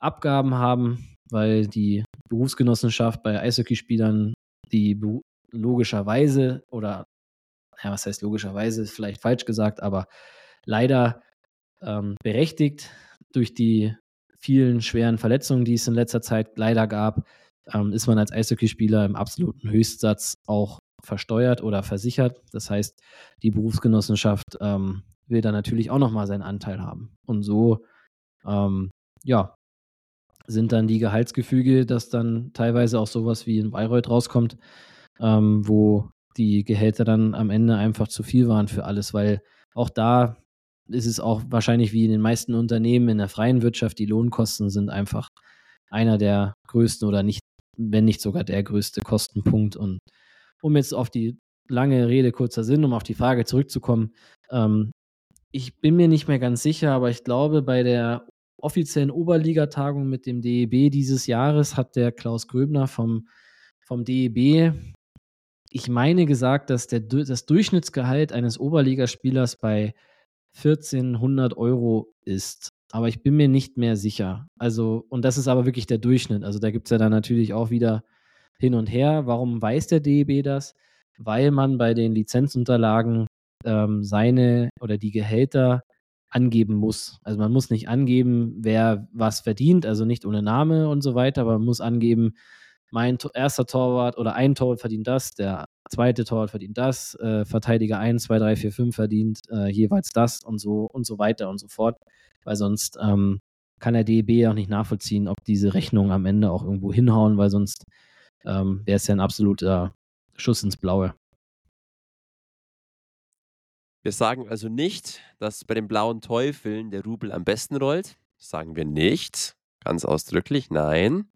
Abgaben haben, weil die Berufsgenossenschaft bei Eishockeyspielern die logischerweise oder ja, was heißt logischerweise, ist vielleicht falsch gesagt, aber leider ähm, berechtigt durch die vielen schweren Verletzungen, die es in letzter Zeit leider gab, ähm, ist man als Eishockeyspieler im absoluten Höchstsatz auch versteuert oder versichert. Das heißt, die Berufsgenossenschaft ähm, will da natürlich auch nochmal seinen Anteil haben. Und so, ähm, ja, sind dann die Gehaltsgefüge, dass dann teilweise auch sowas wie in Bayreuth rauskommt, ähm, wo die Gehälter dann am Ende einfach zu viel waren für alles, weil auch da ist es auch wahrscheinlich wie in den meisten Unternehmen in der freien Wirtschaft, die Lohnkosten sind einfach einer der größten oder nicht, wenn nicht sogar der größte Kostenpunkt. Und um jetzt auf die lange Rede, kurzer Sinn, um auf die Frage zurückzukommen, ähm, ich bin mir nicht mehr ganz sicher, aber ich glaube, bei der offiziellen Oberligatagung mit dem DEB dieses Jahres hat der Klaus Gröbner vom, vom DEB ich meine gesagt, dass der, das Durchschnittsgehalt eines Oberligaspielers bei 1400 Euro ist. Aber ich bin mir nicht mehr sicher. Also, und das ist aber wirklich der Durchschnitt. Also, da gibt es ja dann natürlich auch wieder hin und her. Warum weiß der DEB das? Weil man bei den Lizenzunterlagen ähm, seine oder die Gehälter angeben muss. Also man muss nicht angeben, wer was verdient, also nicht ohne Name und so weiter, aber man muss angeben, mein erster Torwart oder ein Torwart verdient das, der zweite Torwart verdient das, äh, Verteidiger 1, 2, 3, 4, 5 verdient äh, jeweils das und so und so weiter und so fort, weil sonst ähm, kann der DEB auch nicht nachvollziehen, ob diese Rechnungen am Ende auch irgendwo hinhauen, weil sonst ähm, wäre es ja ein absoluter Schuss ins Blaue. Wir sagen also nicht, dass bei den blauen Teufeln der Rubel am besten rollt. Sagen wir nicht. Ganz ausdrücklich, nein.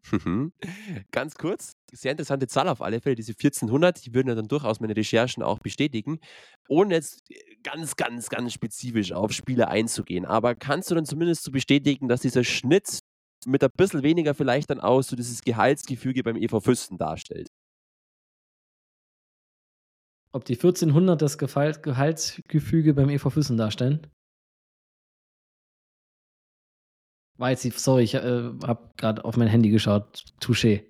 Ganz kurz, sehr interessante Zahl auf alle Fälle, diese 1400, die würden ja dann durchaus meine Recherchen auch bestätigen, ohne jetzt ganz, ganz, ganz spezifisch auf Spiele einzugehen. Aber kannst du dann zumindest so bestätigen, dass dieser Schnitt mit ein bisschen weniger vielleicht dann aus so dieses Gehaltsgefüge beim EV Füsten darstellt? Ob die 1400 das Gehaltsgefüge beim EV Füssen darstellen? Jetzt die, sorry, ich äh, habe gerade auf mein Handy geschaut. Touché.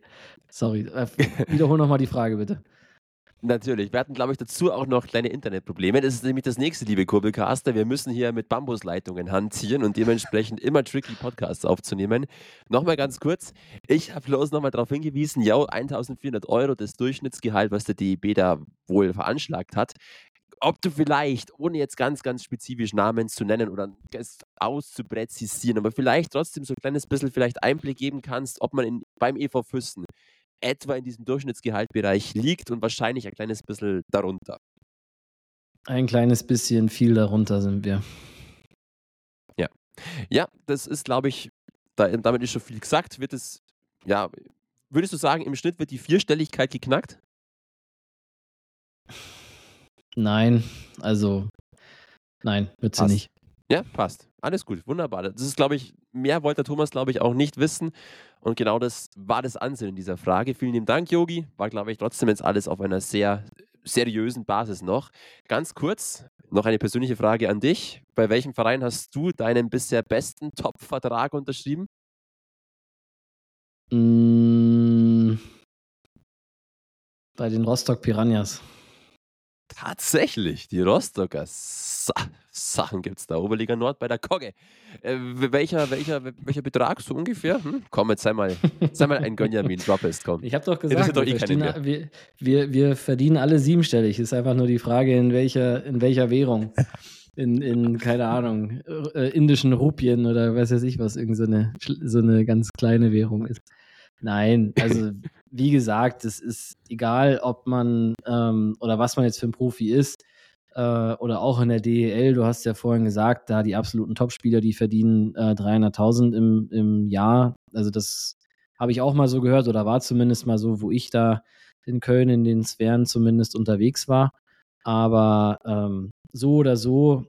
Sorry. Äh, wiederhol nochmal die Frage, bitte. Natürlich. Wir hatten, glaube ich, dazu auch noch kleine Internetprobleme. Das ist nämlich das nächste, liebe Kurbelcaster. Wir müssen hier mit Bambusleitungen hantieren und dementsprechend immer tricky Podcasts aufzunehmen. Nochmal ganz kurz. Ich habe bloß nochmal darauf hingewiesen, ja, 1400 Euro das Durchschnittsgehalt, was der DEB da wohl veranschlagt hat. Ob du vielleicht, ohne jetzt ganz, ganz spezifisch Namen zu nennen oder es auszupräzisieren, aber vielleicht trotzdem so ein kleines bisschen vielleicht Einblick geben kannst, ob man in, beim EV Füssen etwa in diesem Durchschnittsgehaltbereich liegt und wahrscheinlich ein kleines bisschen darunter. Ein kleines bisschen viel darunter sind wir. Ja. Ja, das ist, glaube ich, da, damit ist schon viel gesagt. Wird es, ja, würdest du sagen, im Schnitt wird die Vierstelligkeit geknackt? Nein, also nein, wird sie Passt. nicht. Ja, passt. Alles gut, wunderbar. Das ist, glaube ich, mehr wollte Thomas, glaube ich, auch nicht wissen. Und genau das war das Ansinnen dieser Frage. Vielen lieben Dank, Yogi. War, glaube ich, trotzdem jetzt alles auf einer sehr seriösen Basis noch. Ganz kurz, noch eine persönliche Frage an dich. Bei welchem Verein hast du deinen bisher besten Top-Vertrag unterschrieben? Mm, bei den Rostock Piranhas. Tatsächlich, die Rostocker Sa Sachen gibt es da. Oberliga Nord bei der Kogge. Äh, welcher, welcher, welcher Betrag so ungefähr? Hm? Komm, jetzt sei mal, sei mal ein Gönjamin, drop ist, komm. Ich habe doch gesagt, Interessiert doch eh wir, wir, wir, wir verdienen alle siebenstellig. Ist einfach nur die Frage, in welcher, in welcher Währung. In, in, keine Ahnung, äh, indischen Rupien oder weiß weiß ich was, irgend so eine, so eine ganz kleine Währung ist. Nein, also wie gesagt, es ist egal, ob man ähm, oder was man jetzt für ein Profi ist äh, oder auch in der DEL. Du hast ja vorhin gesagt, da die absoluten Topspieler, die verdienen äh, 300.000 im, im Jahr. Also das habe ich auch mal so gehört oder war zumindest mal so, wo ich da in Köln in den Sphären zumindest unterwegs war. Aber ähm, so oder so,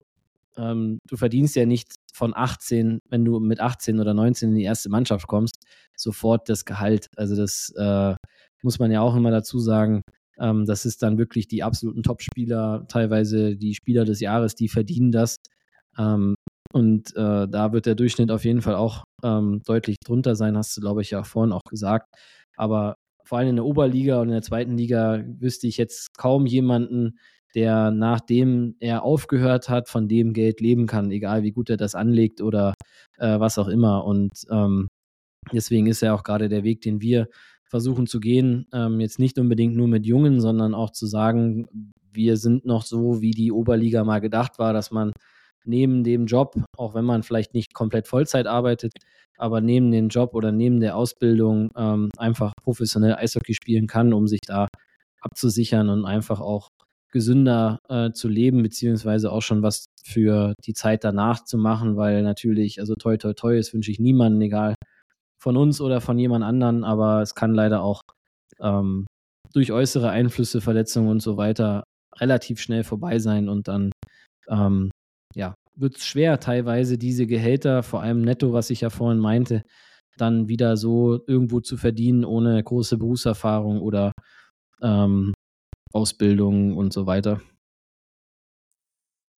ähm, du verdienst ja nicht von 18, wenn du mit 18 oder 19 in die erste Mannschaft kommst, sofort das Gehalt. Also das äh, muss man ja auch immer dazu sagen. Ähm, das ist dann wirklich die absoluten Top-Spieler, teilweise die Spieler des Jahres, die verdienen das. Ähm, und äh, da wird der Durchschnitt auf jeden Fall auch ähm, deutlich drunter sein, hast du, glaube ich, ja vorhin auch gesagt. Aber vor allem in der Oberliga und in der zweiten Liga wüsste ich jetzt kaum jemanden, der nachdem er aufgehört hat, von dem Geld leben kann, egal wie gut er das anlegt oder äh, was auch immer. Und ähm, deswegen ist ja auch gerade der Weg, den wir versuchen zu gehen, ähm, jetzt nicht unbedingt nur mit Jungen, sondern auch zu sagen, wir sind noch so, wie die Oberliga mal gedacht war, dass man neben dem Job, auch wenn man vielleicht nicht komplett Vollzeit arbeitet, aber neben dem Job oder neben der Ausbildung ähm, einfach professionell Eishockey spielen kann, um sich da abzusichern und einfach auch gesünder äh, zu leben, beziehungsweise auch schon was für die Zeit danach zu machen, weil natürlich, also toi toi toi, das wünsche ich niemandem, egal von uns oder von jemand anderen, aber es kann leider auch ähm, durch äußere Einflüsse, Verletzungen und so weiter relativ schnell vorbei sein und dann ähm, ja, wird es schwer, teilweise diese Gehälter, vor allem netto, was ich ja vorhin meinte, dann wieder so irgendwo zu verdienen, ohne große Berufserfahrung oder ähm, Ausbildung und so weiter.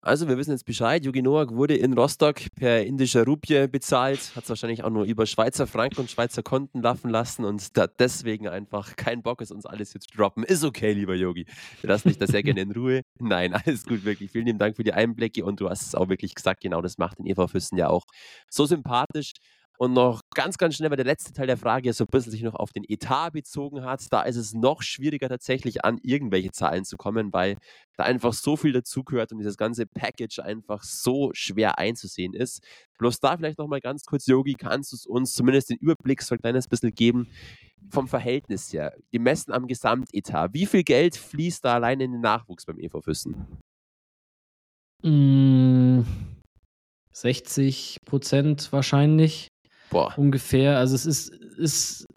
Also, wir wissen jetzt Bescheid. Yogi Noak wurde in Rostock per indischer Rupie bezahlt, hat es wahrscheinlich auch nur über Schweizer Franken und Schweizer Konten laufen lassen und da deswegen einfach keinen Bock, es uns alles jetzt zu droppen. Ist okay, lieber Yogi. Wir lassen dich da sehr gerne in Ruhe. Nein, alles gut, wirklich. Vielen lieben Dank für die Einblicke und du hast es auch wirklich gesagt, genau das macht den EV Füssen ja auch so sympathisch. Und noch ganz, ganz schnell, weil der letzte Teil der Frage so ein bisschen sich noch auf den Etat bezogen hat. Da ist es noch schwieriger tatsächlich an irgendwelche Zahlen zu kommen, weil da einfach so viel dazugehört und dieses ganze Package einfach so schwer einzusehen ist. Bloß da vielleicht nochmal ganz kurz, Yogi, kannst du uns zumindest den Überblick so ein kleines bisschen geben vom Verhältnis her, gemessen am Gesamtetat. Wie viel Geld fließt da allein in den Nachwuchs beim EV Füssen? 60 mm, Prozent wahrscheinlich. Boah. Ungefähr. Also es ist, ist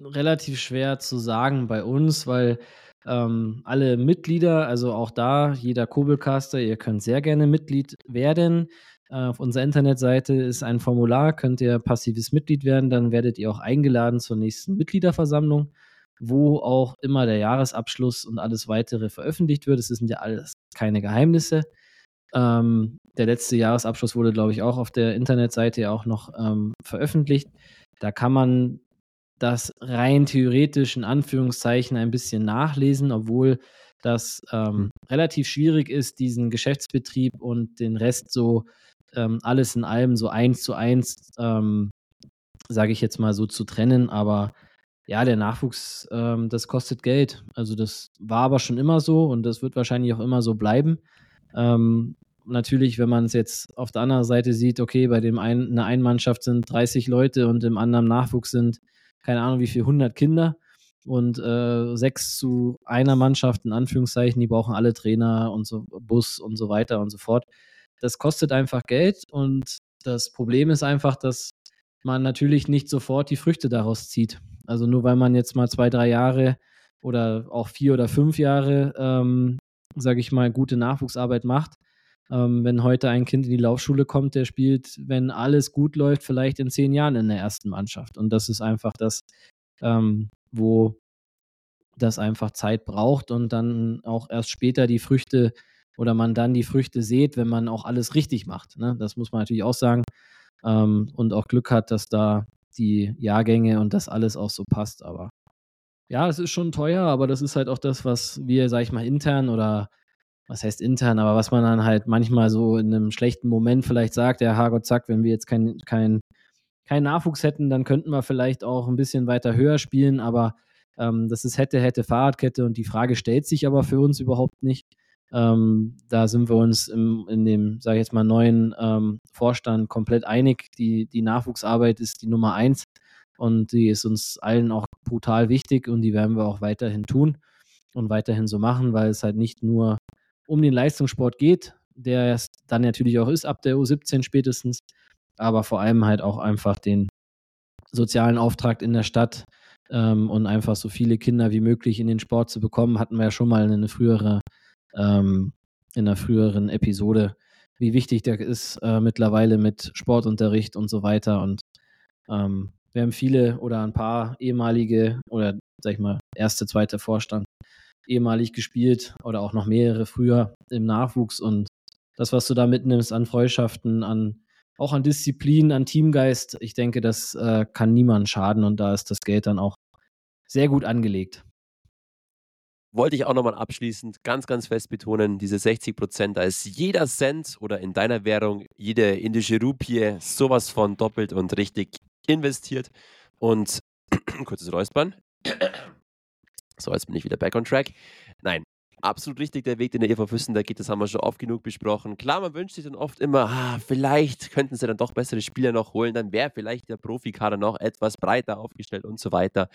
relativ schwer zu sagen bei uns, weil ähm, alle Mitglieder, also auch da, jeder Kobelcaster, ihr könnt sehr gerne Mitglied werden. Äh, auf unserer Internetseite ist ein Formular, könnt ihr passives Mitglied werden, dann werdet ihr auch eingeladen zur nächsten Mitgliederversammlung, wo auch immer der Jahresabschluss und alles weitere veröffentlicht wird. Es sind ja alles keine Geheimnisse. Ähm, der letzte Jahresabschluss wurde, glaube ich, auch auf der Internetseite ja auch noch ähm, veröffentlicht. Da kann man das rein theoretisch in Anführungszeichen ein bisschen nachlesen, obwohl das ähm, hm. relativ schwierig ist, diesen Geschäftsbetrieb und den Rest so ähm, alles in allem so eins zu eins, ähm, sage ich jetzt mal so, zu trennen. Aber ja, der Nachwuchs, ähm, das kostet Geld. Also das war aber schon immer so und das wird wahrscheinlich auch immer so bleiben. Ähm, natürlich, wenn man es jetzt auf der anderen Seite sieht, okay, bei dem einen, einer einen Mannschaft sind 30 Leute und im anderen Nachwuchs sind, keine Ahnung, wie viel, 100 Kinder und äh, sechs zu einer Mannschaft, in Anführungszeichen, die brauchen alle Trainer und so, Bus und so weiter und so fort. Das kostet einfach Geld und das Problem ist einfach, dass man natürlich nicht sofort die Früchte daraus zieht. Also nur weil man jetzt mal zwei, drei Jahre oder auch vier oder fünf Jahre ähm, sage ich mal, gute Nachwuchsarbeit macht. Ähm, wenn heute ein Kind in die Laufschule kommt, der spielt, wenn alles gut läuft, vielleicht in zehn Jahren in der ersten Mannschaft. Und das ist einfach das, ähm, wo das einfach Zeit braucht und dann auch erst später die Früchte oder man dann die Früchte sieht, wenn man auch alles richtig macht. Ne? Das muss man natürlich auch sagen. Ähm, und auch Glück hat, dass da die Jahrgänge und das alles auch so passt. Aber ja, es ist schon teuer, aber das ist halt auch das, was wir, sag ich mal, intern oder was heißt intern, aber was man dann halt manchmal so in einem schlechten Moment vielleicht sagt, ja, Hargott zack, wenn wir jetzt keinen kein, kein Nachwuchs hätten, dann könnten wir vielleicht auch ein bisschen weiter höher spielen, aber ähm, das ist hätte, hätte, Fahrradkette und die Frage stellt sich aber für uns überhaupt nicht. Ähm, da sind wir uns im, in dem, sage ich jetzt mal, neuen ähm, Vorstand komplett einig. Die, die Nachwuchsarbeit ist die Nummer eins. Und die ist uns allen auch brutal wichtig und die werden wir auch weiterhin tun und weiterhin so machen, weil es halt nicht nur um den Leistungssport geht, der es dann natürlich auch ist ab der U17 spätestens, aber vor allem halt auch einfach den sozialen Auftrag in der Stadt ähm, und einfach so viele Kinder wie möglich in den Sport zu bekommen, hatten wir ja schon mal in eine frühere, ähm, in einer früheren Episode, wie wichtig der ist äh, mittlerweile mit Sportunterricht und so weiter. Und ähm, wir haben viele oder ein paar ehemalige oder sag ich mal, erste, zweite Vorstand ehemalig gespielt oder auch noch mehrere früher im Nachwuchs und das, was du da mitnimmst an Freundschaften, an auch an Disziplin, an Teamgeist, ich denke, das äh, kann niemand schaden und da ist das Geld dann auch sehr gut angelegt. Wollte ich auch nochmal abschließend ganz, ganz fest betonen, diese 60 Prozent, da ist jeder Cent oder in deiner Währung jede indische Rupie sowas von doppelt und richtig investiert und kurzes Räuspern. So, jetzt bin ich wieder back on track. Nein, absolut richtig der Weg, den der EV Füssen da geht, das haben wir schon oft genug besprochen. Klar, man wünscht sich dann oft immer, ah, vielleicht könnten sie dann doch bessere Spieler noch holen, dann wäre vielleicht der Profikader noch etwas breiter aufgestellt und so weiter.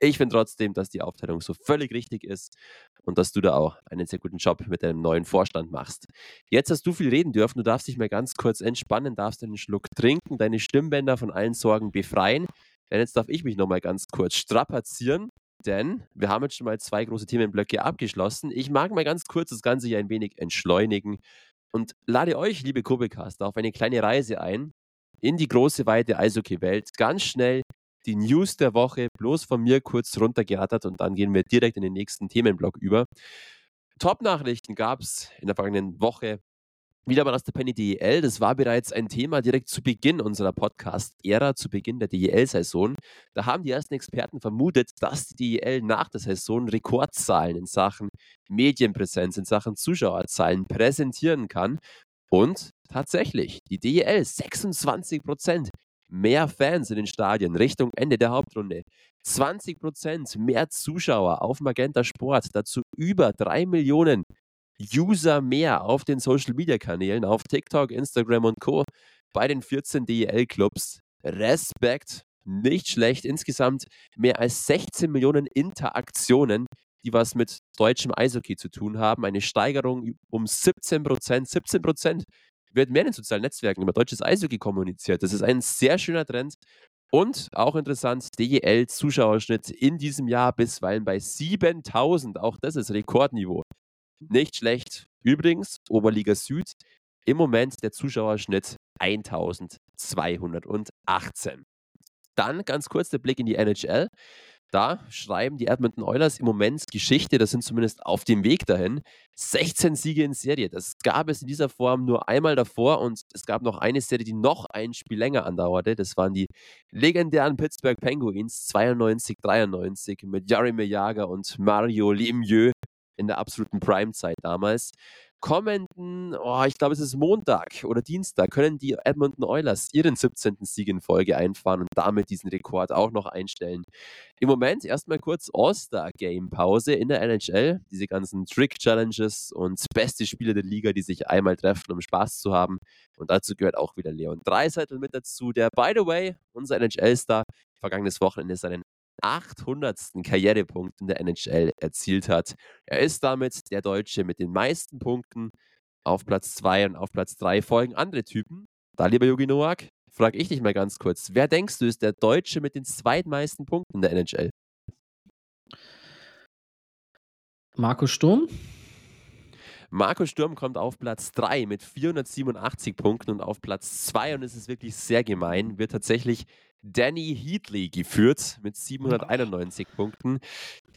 Ich finde trotzdem, dass die Aufteilung so völlig richtig ist und dass du da auch einen sehr guten Job mit deinem neuen Vorstand machst. Jetzt hast du viel reden dürfen, du darfst dich mal ganz kurz entspannen, darfst einen Schluck trinken, deine Stimmbänder von allen Sorgen befreien. Denn jetzt darf ich mich nochmal ganz kurz strapazieren denn wir haben jetzt schon mal zwei große Themenblöcke abgeschlossen. Ich mag mal ganz kurz das Ganze hier ein wenig entschleunigen und lade euch, liebe Kurbelcaster, auf eine kleine Reise ein in die große, weite Eishockey-Welt. Ganz schnell die News der Woche, bloß von mir kurz runtergerattert und dann gehen wir direkt in den nächsten Themenblock über. Top-Nachrichten gab es in der vergangenen Woche Wieder mal aus der Penny DEL. Das war bereits ein Thema direkt zu Beginn unserer Podcast-Ära, zu Beginn der DEL-Saison. Da haben die ersten Experten vermutet, dass die DEL nach der Saison Rekordzahlen in Sachen Medienpräsenz, in Sachen Zuschauerzahlen präsentieren kann. Und tatsächlich, die DEL 26 Prozent mehr Fans in den Stadien Richtung Ende der Hauptrunde. 20 Prozent mehr Zuschauer auf Magenta Sport, dazu über 3 Millionen User mehr auf den Social Media Kanälen, auf TikTok, Instagram und Co. bei den 14 DEL-Clubs. Respekt, nicht schlecht. Insgesamt mehr als 16 Millionen Interaktionen, die was mit deutschem Eishockey zu tun haben. Eine Steigerung um 17 Prozent. 17 Prozent wird mehr in den sozialen Netzwerken über deutsches Eishockey kommuniziert. Das ist ein sehr schöner Trend. Und auch interessant, DEL-Zuschauerschnitt in diesem Jahr bisweilen bei 7000. Auch das ist Rekordniveau. Nicht schlecht. Übrigens, Oberliga Süd, im Moment der Zuschauerschnitt 1218. Dann ganz kurz der Blick in die NHL. Da schreiben die Edmonton Oilers im Moment Geschichte, das sind zumindest auf dem Weg dahin. 16 Siege in Serie. Das gab es in dieser Form nur einmal davor und es gab noch eine Serie, die noch ein Spiel länger andauerte. Das waren die legendären Pittsburgh Penguins 92-93 mit Jaromir Jager und Mario Lemieux in der absoluten Prime-Zeit damals. Kommenden, oh, ich glaube, es ist Montag oder Dienstag, können die Edmonton Oilers ihren 17. Sieg in Folge einfahren und damit diesen Rekord auch noch einstellen. Im Moment erstmal kurz All-Star-Game-Pause in der NHL. Diese ganzen Trick-Challenges und beste Spieler der Liga, die sich einmal treffen, um Spaß zu haben. Und dazu gehört auch wieder Leon Dreiseitel mit dazu, der, by the way, unser NHL-Star, vergangenes Wochenende seinen 800. Karrierepunkt in der NHL erzielt hat. Er ist damit der Deutsche mit den meisten Punkten. Auf Platz 2 und auf Platz 3 folgen andere Typen. Da, lieber Jogi Noak, frage ich dich mal ganz kurz. Wer denkst du ist der Deutsche mit den zweitmeisten Punkten in der NHL? Marco Sturm? Marco Sturm kommt auf Platz 3 mit 487 Punkten und auf Platz 2, und es ist wirklich sehr gemein, wird tatsächlich Danny Heatley geführt mit 791 Punkten.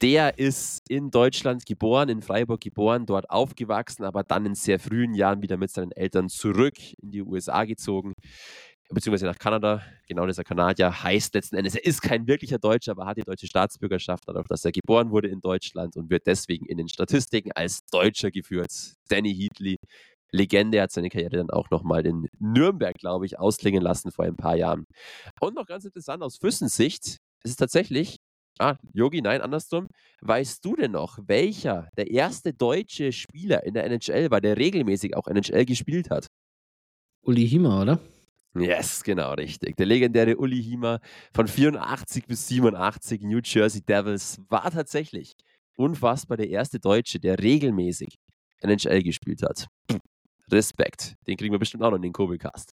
Der ist in Deutschland geboren, in Freiburg geboren, dort aufgewachsen, aber dann in sehr frühen Jahren wieder mit seinen Eltern zurück in die USA gezogen, beziehungsweise nach Kanada. Genau, dieser Kanadier heißt letzten Endes, er ist kein wirklicher Deutscher, aber hat die deutsche Staatsbürgerschaft, dadurch, dass er geboren wurde in Deutschland und wird deswegen in den Statistiken als Deutscher geführt. Danny Heatley Legende hat seine Karriere dann auch nochmal in Nürnberg, glaube ich, ausklingen lassen vor ein paar Jahren. Und noch ganz interessant aus Füssens Sicht, es ist tatsächlich, ah, Yogi, nein, andersrum, weißt du denn noch, welcher der erste deutsche Spieler in der NHL war, der regelmäßig auch NHL gespielt hat? Uli Hima, oder? Yes, genau, richtig. Der legendäre Uli Hima von 84 bis 87 New Jersey Devils war tatsächlich unfassbar der erste Deutsche, der regelmäßig NHL gespielt hat. Respekt. Den kriegen wir bestimmt auch noch in den Kobelcast.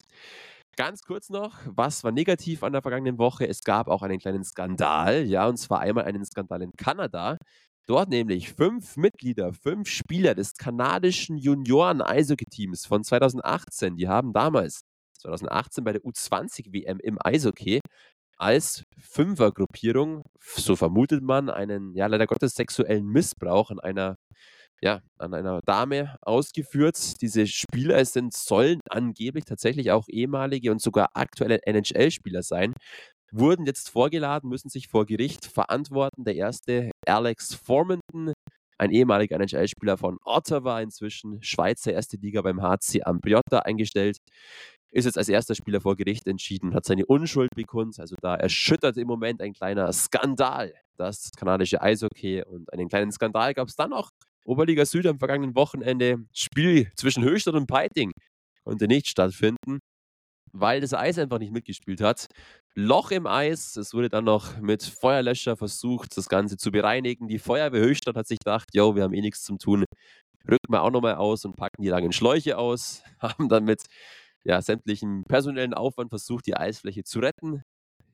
Ganz kurz noch, was war negativ an der vergangenen Woche? Es gab auch einen kleinen Skandal, ja, und zwar einmal einen Skandal in Kanada. Dort nämlich fünf Mitglieder, fünf Spieler des kanadischen Junioren-Eishockey-Teams von 2018, die haben damals, 2018 bei der U20-WM im Eishockey, als Fünfergruppierung, so vermutet man, einen, ja, leider Gottes sexuellen Missbrauch an einer ja, an einer Dame ausgeführt. Diese Spieler sind, sollen angeblich tatsächlich auch ehemalige und sogar aktuelle NHL-Spieler sein. Wurden jetzt vorgeladen, müssen sich vor Gericht verantworten. Der erste, Alex Formanton, ein ehemaliger NHL-Spieler von Ottawa, inzwischen Schweizer erste Liga beim HC Ambriotta eingestellt, ist jetzt als erster Spieler vor Gericht entschieden, hat seine Unschuld bekundet. Also da erschüttert im Moment ein kleiner Skandal das kanadische Eishockey und einen kleinen Skandal gab es dann auch Oberliga Süd am vergangenen Wochenende. Spiel zwischen Höchstadt und Peiting konnte nicht stattfinden, weil das Eis einfach nicht mitgespielt hat. Loch im Eis. Es wurde dann noch mit Feuerlöscher versucht, das Ganze zu bereinigen. Die Feuerwehr Höchstadt hat sich gedacht, jo, wir haben eh nichts zum tun. Rücken wir auch nochmal aus und packen die langen Schläuche aus. Haben dann mit ja, sämtlichem personellen Aufwand versucht, die Eisfläche zu retten.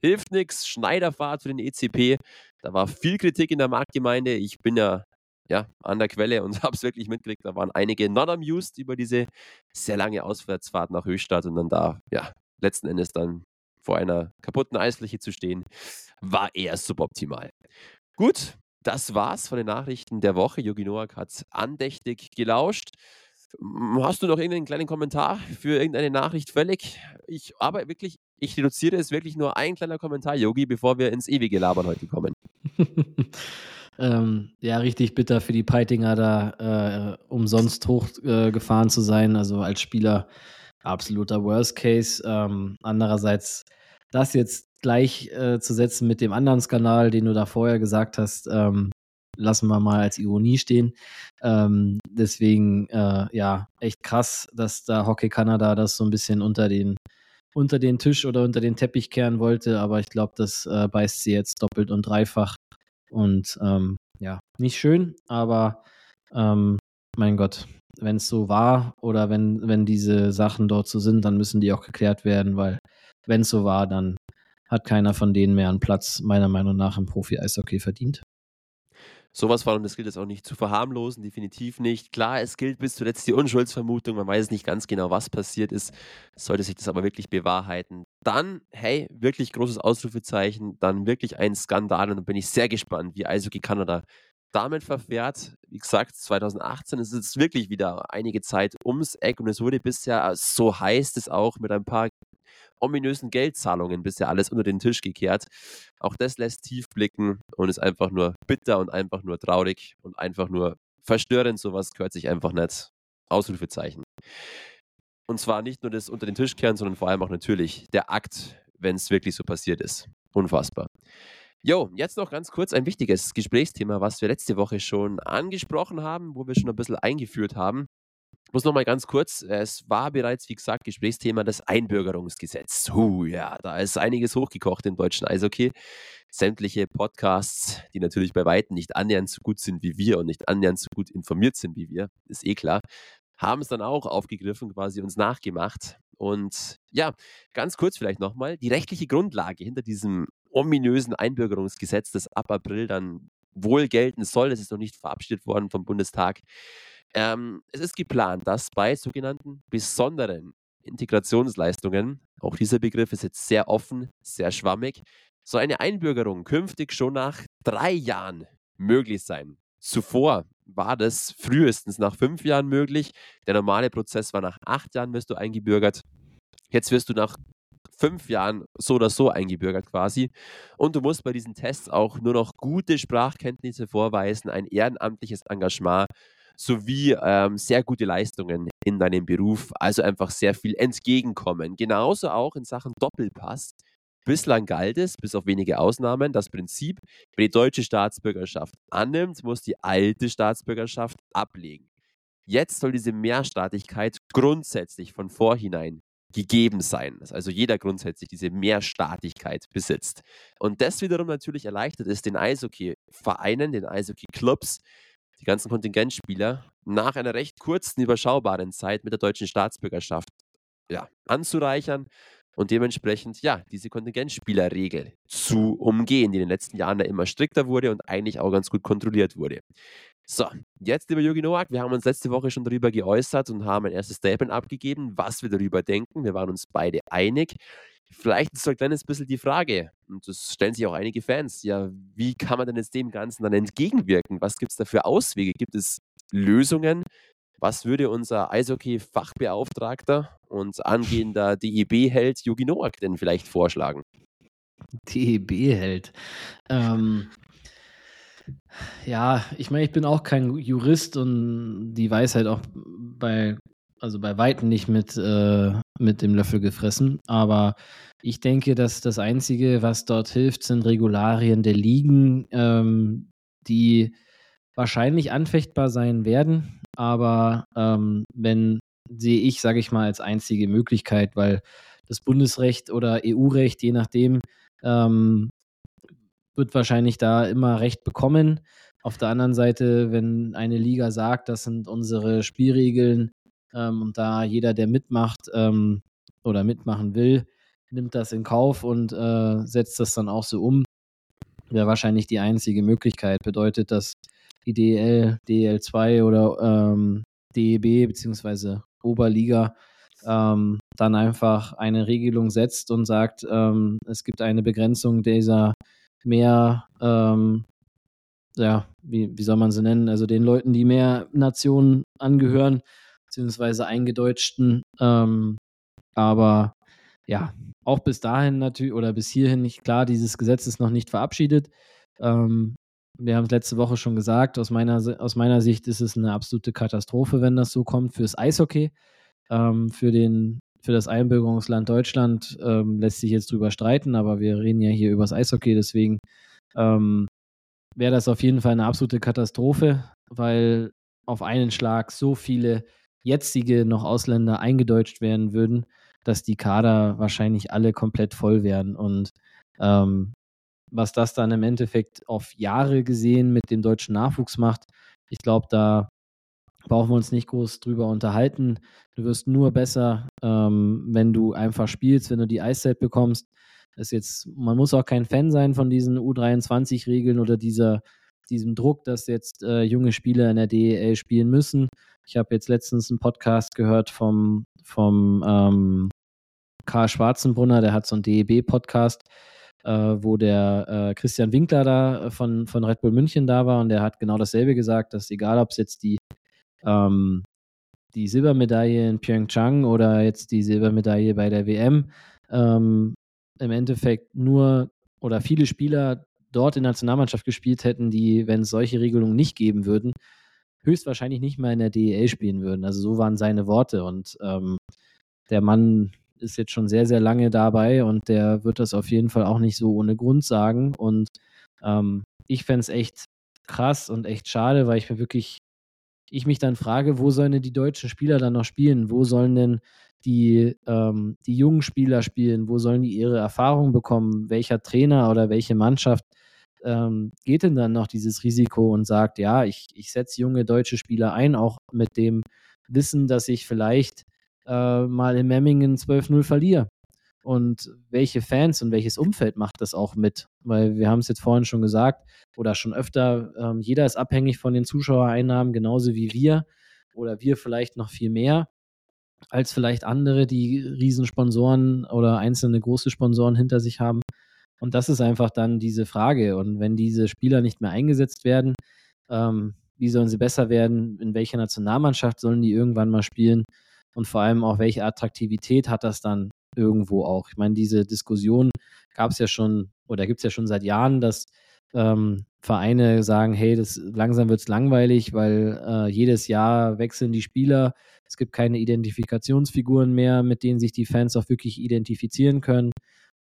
Hilft nichts. Schneiderfahrt für den ECP. Da war viel Kritik in der Marktgemeinde. Ich bin ja ja, an der Quelle und habe es wirklich mitgekriegt. Da waren einige not amused über diese sehr lange Auswärtsfahrt nach Höchstadt und dann da, ja, letzten Endes dann vor einer kaputten Eisfläche zu stehen, war eher suboptimal. Gut, das war's von den Nachrichten der Woche. Jogi Noak hat andächtig gelauscht. Hast du noch irgendeinen kleinen Kommentar für irgendeine Nachricht völlig? Ich, aber wirklich, ich reduziere es wirklich nur ein kleiner Kommentar, Yogi, bevor wir ins ewige Labern heute kommen. ähm, ja, richtig bitter für die Peitinger da äh, umsonst hochgefahren äh, zu sein. Also als Spieler absoluter Worst Case. Ähm, andererseits das jetzt gleich äh, zu setzen mit dem anderen Skandal, den du da vorher gesagt hast, ähm, lassen wir mal als Ironie stehen. Ähm, deswegen, äh, ja, echt krass, dass da Hockey Kanada das so ein bisschen unter den, unter den Tisch oder unter den Teppich kehren wollte. Aber ich glaube, das äh, beißt sie jetzt doppelt und dreifach. Und ähm, ja, nicht schön, aber ähm, mein Gott, wenn es so war oder wenn, wenn diese Sachen dort so sind, dann müssen die auch geklärt werden, weil wenn es so war, dann hat keiner von denen mehr einen Platz, meiner Meinung nach, im Profi-Eishockey verdient. Sowas vor allem, das gilt es auch nicht zu verharmlosen, definitiv nicht. Klar, es gilt bis zuletzt die Unschuldsvermutung, man weiß nicht ganz genau, was passiert ist. Sollte sich das aber wirklich bewahrheiten, dann, hey, wirklich großes Ausrufezeichen, dann wirklich ein Skandal und dann bin ich sehr gespannt, wie Eishockey Kanada damit verfährt. Wie gesagt, 2018 ist es wirklich wieder einige Zeit ums Eck und es wurde bisher, so heißt es auch, mit ein paar ominösen Geldzahlungen bisher alles unter den Tisch gekehrt. Auch das lässt tief blicken und ist einfach nur bitter und einfach nur traurig und einfach nur verstörend. Sowas gehört sich einfach nicht. Ausrufezeichen. Und zwar nicht nur das unter den Tisch kehren, sondern vor allem auch natürlich der Akt, wenn es wirklich so passiert ist. Unfassbar. Jo, jetzt noch ganz kurz ein wichtiges Gesprächsthema, was wir letzte Woche schon angesprochen haben, wo wir schon ein bisschen eingeführt haben. Ich muss noch mal ganz kurz, es war bereits, wie gesagt, Gesprächsthema das Einbürgerungsgesetz. Huh, ja, da ist einiges hochgekocht im deutschen Eishockey. Sämtliche Podcasts, die natürlich bei Weitem nicht annähernd so gut sind wie wir und nicht annähernd so gut informiert sind wie wir, ist eh klar, haben es dann auch aufgegriffen, quasi uns nachgemacht. Und ja, ganz kurz vielleicht nochmal, die rechtliche Grundlage hinter diesem ominösen Einbürgerungsgesetz, das ab April dann wohl gelten soll, das ist noch nicht verabschiedet worden vom Bundestag, ähm, es ist geplant, dass bei sogenannten besonderen Integrationsleistungen, auch dieser Begriff ist jetzt sehr offen, sehr schwammig, so eine Einbürgerung künftig schon nach drei Jahren möglich sein. Zuvor war das frühestens nach fünf Jahren möglich. Der normale Prozess war nach acht Jahren, wirst du eingebürgert. Jetzt wirst du nach fünf Jahren so oder so eingebürgert quasi. Und du musst bei diesen Tests auch nur noch gute Sprachkenntnisse vorweisen, ein ehrenamtliches Engagement sowie ähm, sehr gute Leistungen in deinem Beruf, also einfach sehr viel entgegenkommen. Genauso auch in Sachen Doppelpass. Bislang galt es, bis auf wenige Ausnahmen, das Prinzip, wer die deutsche Staatsbürgerschaft annimmt, muss die alte Staatsbürgerschaft ablegen. Jetzt soll diese Mehrstaatlichkeit grundsätzlich von vorhinein gegeben sein, dass also jeder grundsätzlich diese Mehrstaatlichkeit besitzt. Und das wiederum natürlich erleichtert es den Eishockey-Vereinen, den Eishockey-Clubs, die ganzen Kontingentspieler nach einer recht kurzen, überschaubaren Zeit mit der deutschen Staatsbürgerschaft ja, anzureichern und dementsprechend ja diese Kontingentspielerregel zu umgehen, die in den letzten Jahren da immer strikter wurde und eigentlich auch ganz gut kontrolliert wurde. So, jetzt, lieber Jürgen Noack, wir haben uns letzte Woche schon darüber geäußert und haben ein erstes Statement abgegeben, was wir darüber denken. Wir waren uns beide einig. Vielleicht ist so ein kleines bisschen die Frage, und das stellen sich auch einige Fans, ja, wie kann man denn jetzt dem Ganzen dann entgegenwirken? Was gibt es da für Auswege? Gibt es Lösungen? Was würde unser Eishockey-Fachbeauftragter und angehender DEB-Held Jogi Noack denn vielleicht vorschlagen? DEB-Held. Ähm, ja, ich meine, ich bin auch kein Jurist und die Weisheit auch bei also bei Weitem nicht mit, äh, mit dem Löffel gefressen. Aber ich denke, dass das Einzige, was dort hilft, sind Regularien der Ligen, ähm, die wahrscheinlich anfechtbar sein werden. Aber ähm, wenn sehe ich, sage ich mal, als einzige Möglichkeit, weil das Bundesrecht oder EU-Recht, je nachdem, ähm, wird wahrscheinlich da immer Recht bekommen. Auf der anderen Seite, wenn eine Liga sagt, das sind unsere Spielregeln, ähm, und da jeder, der mitmacht ähm, oder mitmachen will, nimmt das in Kauf und äh, setzt das dann auch so um. Wäre wahrscheinlich die einzige Möglichkeit. Bedeutet, dass die DL, DL2 oder ähm, DEB bzw. Oberliga ähm, dann einfach eine Regelung setzt und sagt, ähm, es gibt eine Begrenzung dieser mehr, ähm, ja, wie, wie soll man sie nennen, also den Leuten, die mehr Nationen angehören, beziehungsweise Eingedeutschten. Ähm, aber ja, auch bis dahin natürlich oder bis hierhin nicht klar, dieses Gesetz ist noch nicht verabschiedet. Ähm, wir haben es letzte Woche schon gesagt, aus meiner, aus meiner Sicht ist es eine absolute Katastrophe, wenn das so kommt fürs Eishockey. Ähm, für, den, für das Einbürgerungsland Deutschland ähm, lässt sich jetzt drüber streiten, aber wir reden ja hier über das Eishockey, deswegen ähm, wäre das auf jeden Fall eine absolute Katastrophe, weil auf einen Schlag so viele jetzige noch Ausländer eingedeutscht werden würden, dass die Kader wahrscheinlich alle komplett voll wären. Und ähm, was das dann im Endeffekt auf Jahre gesehen mit dem deutschen Nachwuchs macht, ich glaube, da brauchen wir uns nicht groß drüber unterhalten. Du wirst nur besser, ähm, wenn du einfach spielst, wenn du die Eiszeit bekommst. Das jetzt, man muss auch kein Fan sein von diesen U23-Regeln oder dieser, diesem Druck, dass jetzt äh, junge Spieler in der DEL spielen müssen. Ich habe jetzt letztens einen Podcast gehört vom, vom ähm, Karl Schwarzenbrunner, der hat so einen DEB-Podcast, äh, wo der äh, Christian Winkler da von, von Red Bull München da war und der hat genau dasselbe gesagt, dass egal, ob es jetzt die, ähm, die Silbermedaille in Pyeongchang oder jetzt die Silbermedaille bei der WM ähm, im Endeffekt nur oder viele Spieler dort in der Nationalmannschaft gespielt hätten, die, wenn es solche Regelungen nicht geben würden, höchstwahrscheinlich nicht mehr in der DEL spielen würden. Also so waren seine Worte und ähm, der Mann ist jetzt schon sehr, sehr lange dabei und der wird das auf jeden Fall auch nicht so ohne Grund sagen. Und ähm, ich fände es echt krass und echt schade, weil ich mir wirklich, ich mich dann frage, wo sollen denn die deutschen Spieler dann noch spielen? Wo sollen denn die, ähm, die jungen Spieler spielen? Wo sollen die ihre Erfahrung bekommen? Welcher Trainer oder welche Mannschaft ähm, geht denn dann noch dieses Risiko und sagt, ja, ich, ich setze junge deutsche Spieler ein, auch mit dem Wissen, dass ich vielleicht äh, mal in Memmingen 12-0 verliere? Und welche Fans und welches Umfeld macht das auch mit? Weil wir haben es jetzt vorhin schon gesagt oder schon öfter, ähm, jeder ist abhängig von den Zuschauereinnahmen, genauso wie wir oder wir vielleicht noch viel mehr als vielleicht andere, die Riesensponsoren oder einzelne große Sponsoren hinter sich haben. Und das ist einfach dann diese Frage. Und wenn diese Spieler nicht mehr eingesetzt werden, ähm, wie sollen sie besser werden? In welcher Nationalmannschaft sollen die irgendwann mal spielen? Und vor allem auch, welche Attraktivität hat das dann irgendwo auch? Ich meine, diese Diskussion gab es ja schon oder gibt es ja schon seit Jahren, dass ähm, Vereine sagen, hey, das langsam wird es langweilig, weil äh, jedes Jahr wechseln die Spieler. Es gibt keine Identifikationsfiguren mehr, mit denen sich die Fans auch wirklich identifizieren können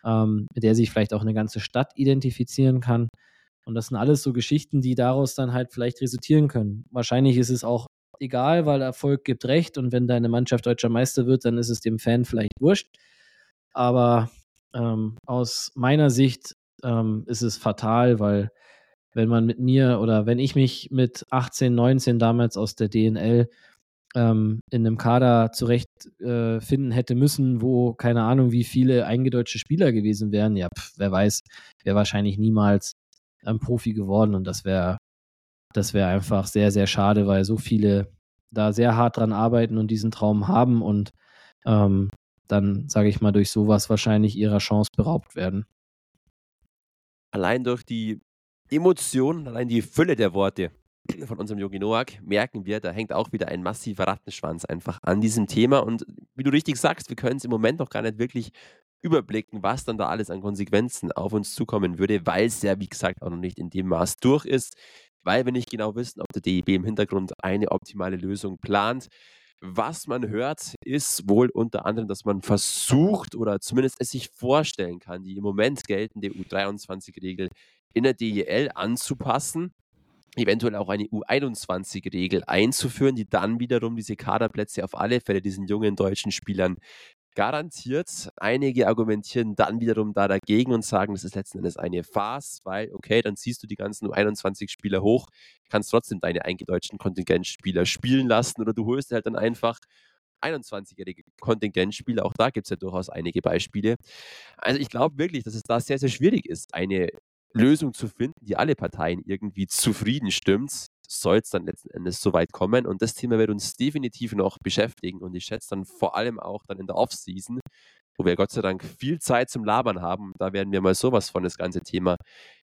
ähm, mit der sich vielleicht auch eine ganze Stadt identifizieren kann. Und das sind alles so Geschichten, die daraus dann halt vielleicht resultieren können. Wahrscheinlich ist es auch egal, weil Erfolg gibt Recht und wenn deine Mannschaft deutscher Meister wird, dann ist es dem Fan vielleicht wurscht. Aber ähm, aus meiner Sicht ähm, ist es fatal, weil wenn man mit mir oder wenn ich mich mit 18, 19 damals aus der DNL ähm, in einem Kader zurechtfinden äh, hätte müssen, wo keine Ahnung, wie viele eingedeutschte Spieler gewesen wären, ja, pf, wer weiß, wäre wahrscheinlich niemals ein Profi geworden und das wäre das wäre einfach sehr, sehr schade, weil so viele da sehr hart dran arbeiten und diesen Traum haben und ähm, dann, sage ich mal, durch sowas wahrscheinlich ihrer Chance beraubt werden. Allein durch die Emotionen, allein die Fülle der Worte, von unserem Yogi Noak merken wir, da hängt auch wieder ein massiver Rattenschwanz einfach an diesem Thema. Und wie du richtig sagst, wir können es im Moment noch gar nicht wirklich überblicken, was dann da alles an Konsequenzen auf uns zukommen würde, weil es ja, wie gesagt, auch noch nicht in dem Maß durch ist, weil wir nicht genau wissen, ob der DEB im Hintergrund eine optimale Lösung plant. Was man hört, ist wohl unter anderem, dass man versucht oder zumindest es sich vorstellen kann, die im Moment geltende U23-Regel in der DEL anzupassen eventuell auch eine U21-Regel einzuführen, die dann wiederum diese Kaderplätze auf alle Fälle diesen jungen deutschen Spielern garantiert. Einige argumentieren dann wiederum da dagegen und sagen, das ist letzten Endes eine Farce, weil, okay, dann ziehst du die ganzen U21-Spieler hoch, kannst trotzdem deine eingedeutschten Kontingentspieler spielen lassen oder du holst halt dann einfach 21-jährige Kontingentspieler. Auch da gibt es ja durchaus einige Beispiele. Also ich glaube wirklich, dass es da sehr, sehr schwierig ist, eine Lösung zu finden, die alle Parteien irgendwie zufrieden stimmt, soll es dann letzten Endes so weit kommen. Und das Thema wird uns definitiv noch beschäftigen. Und ich schätze dann vor allem auch dann in der Offseason, wo wir Gott sei Dank viel Zeit zum Labern haben. Da werden wir mal sowas von das ganze Thema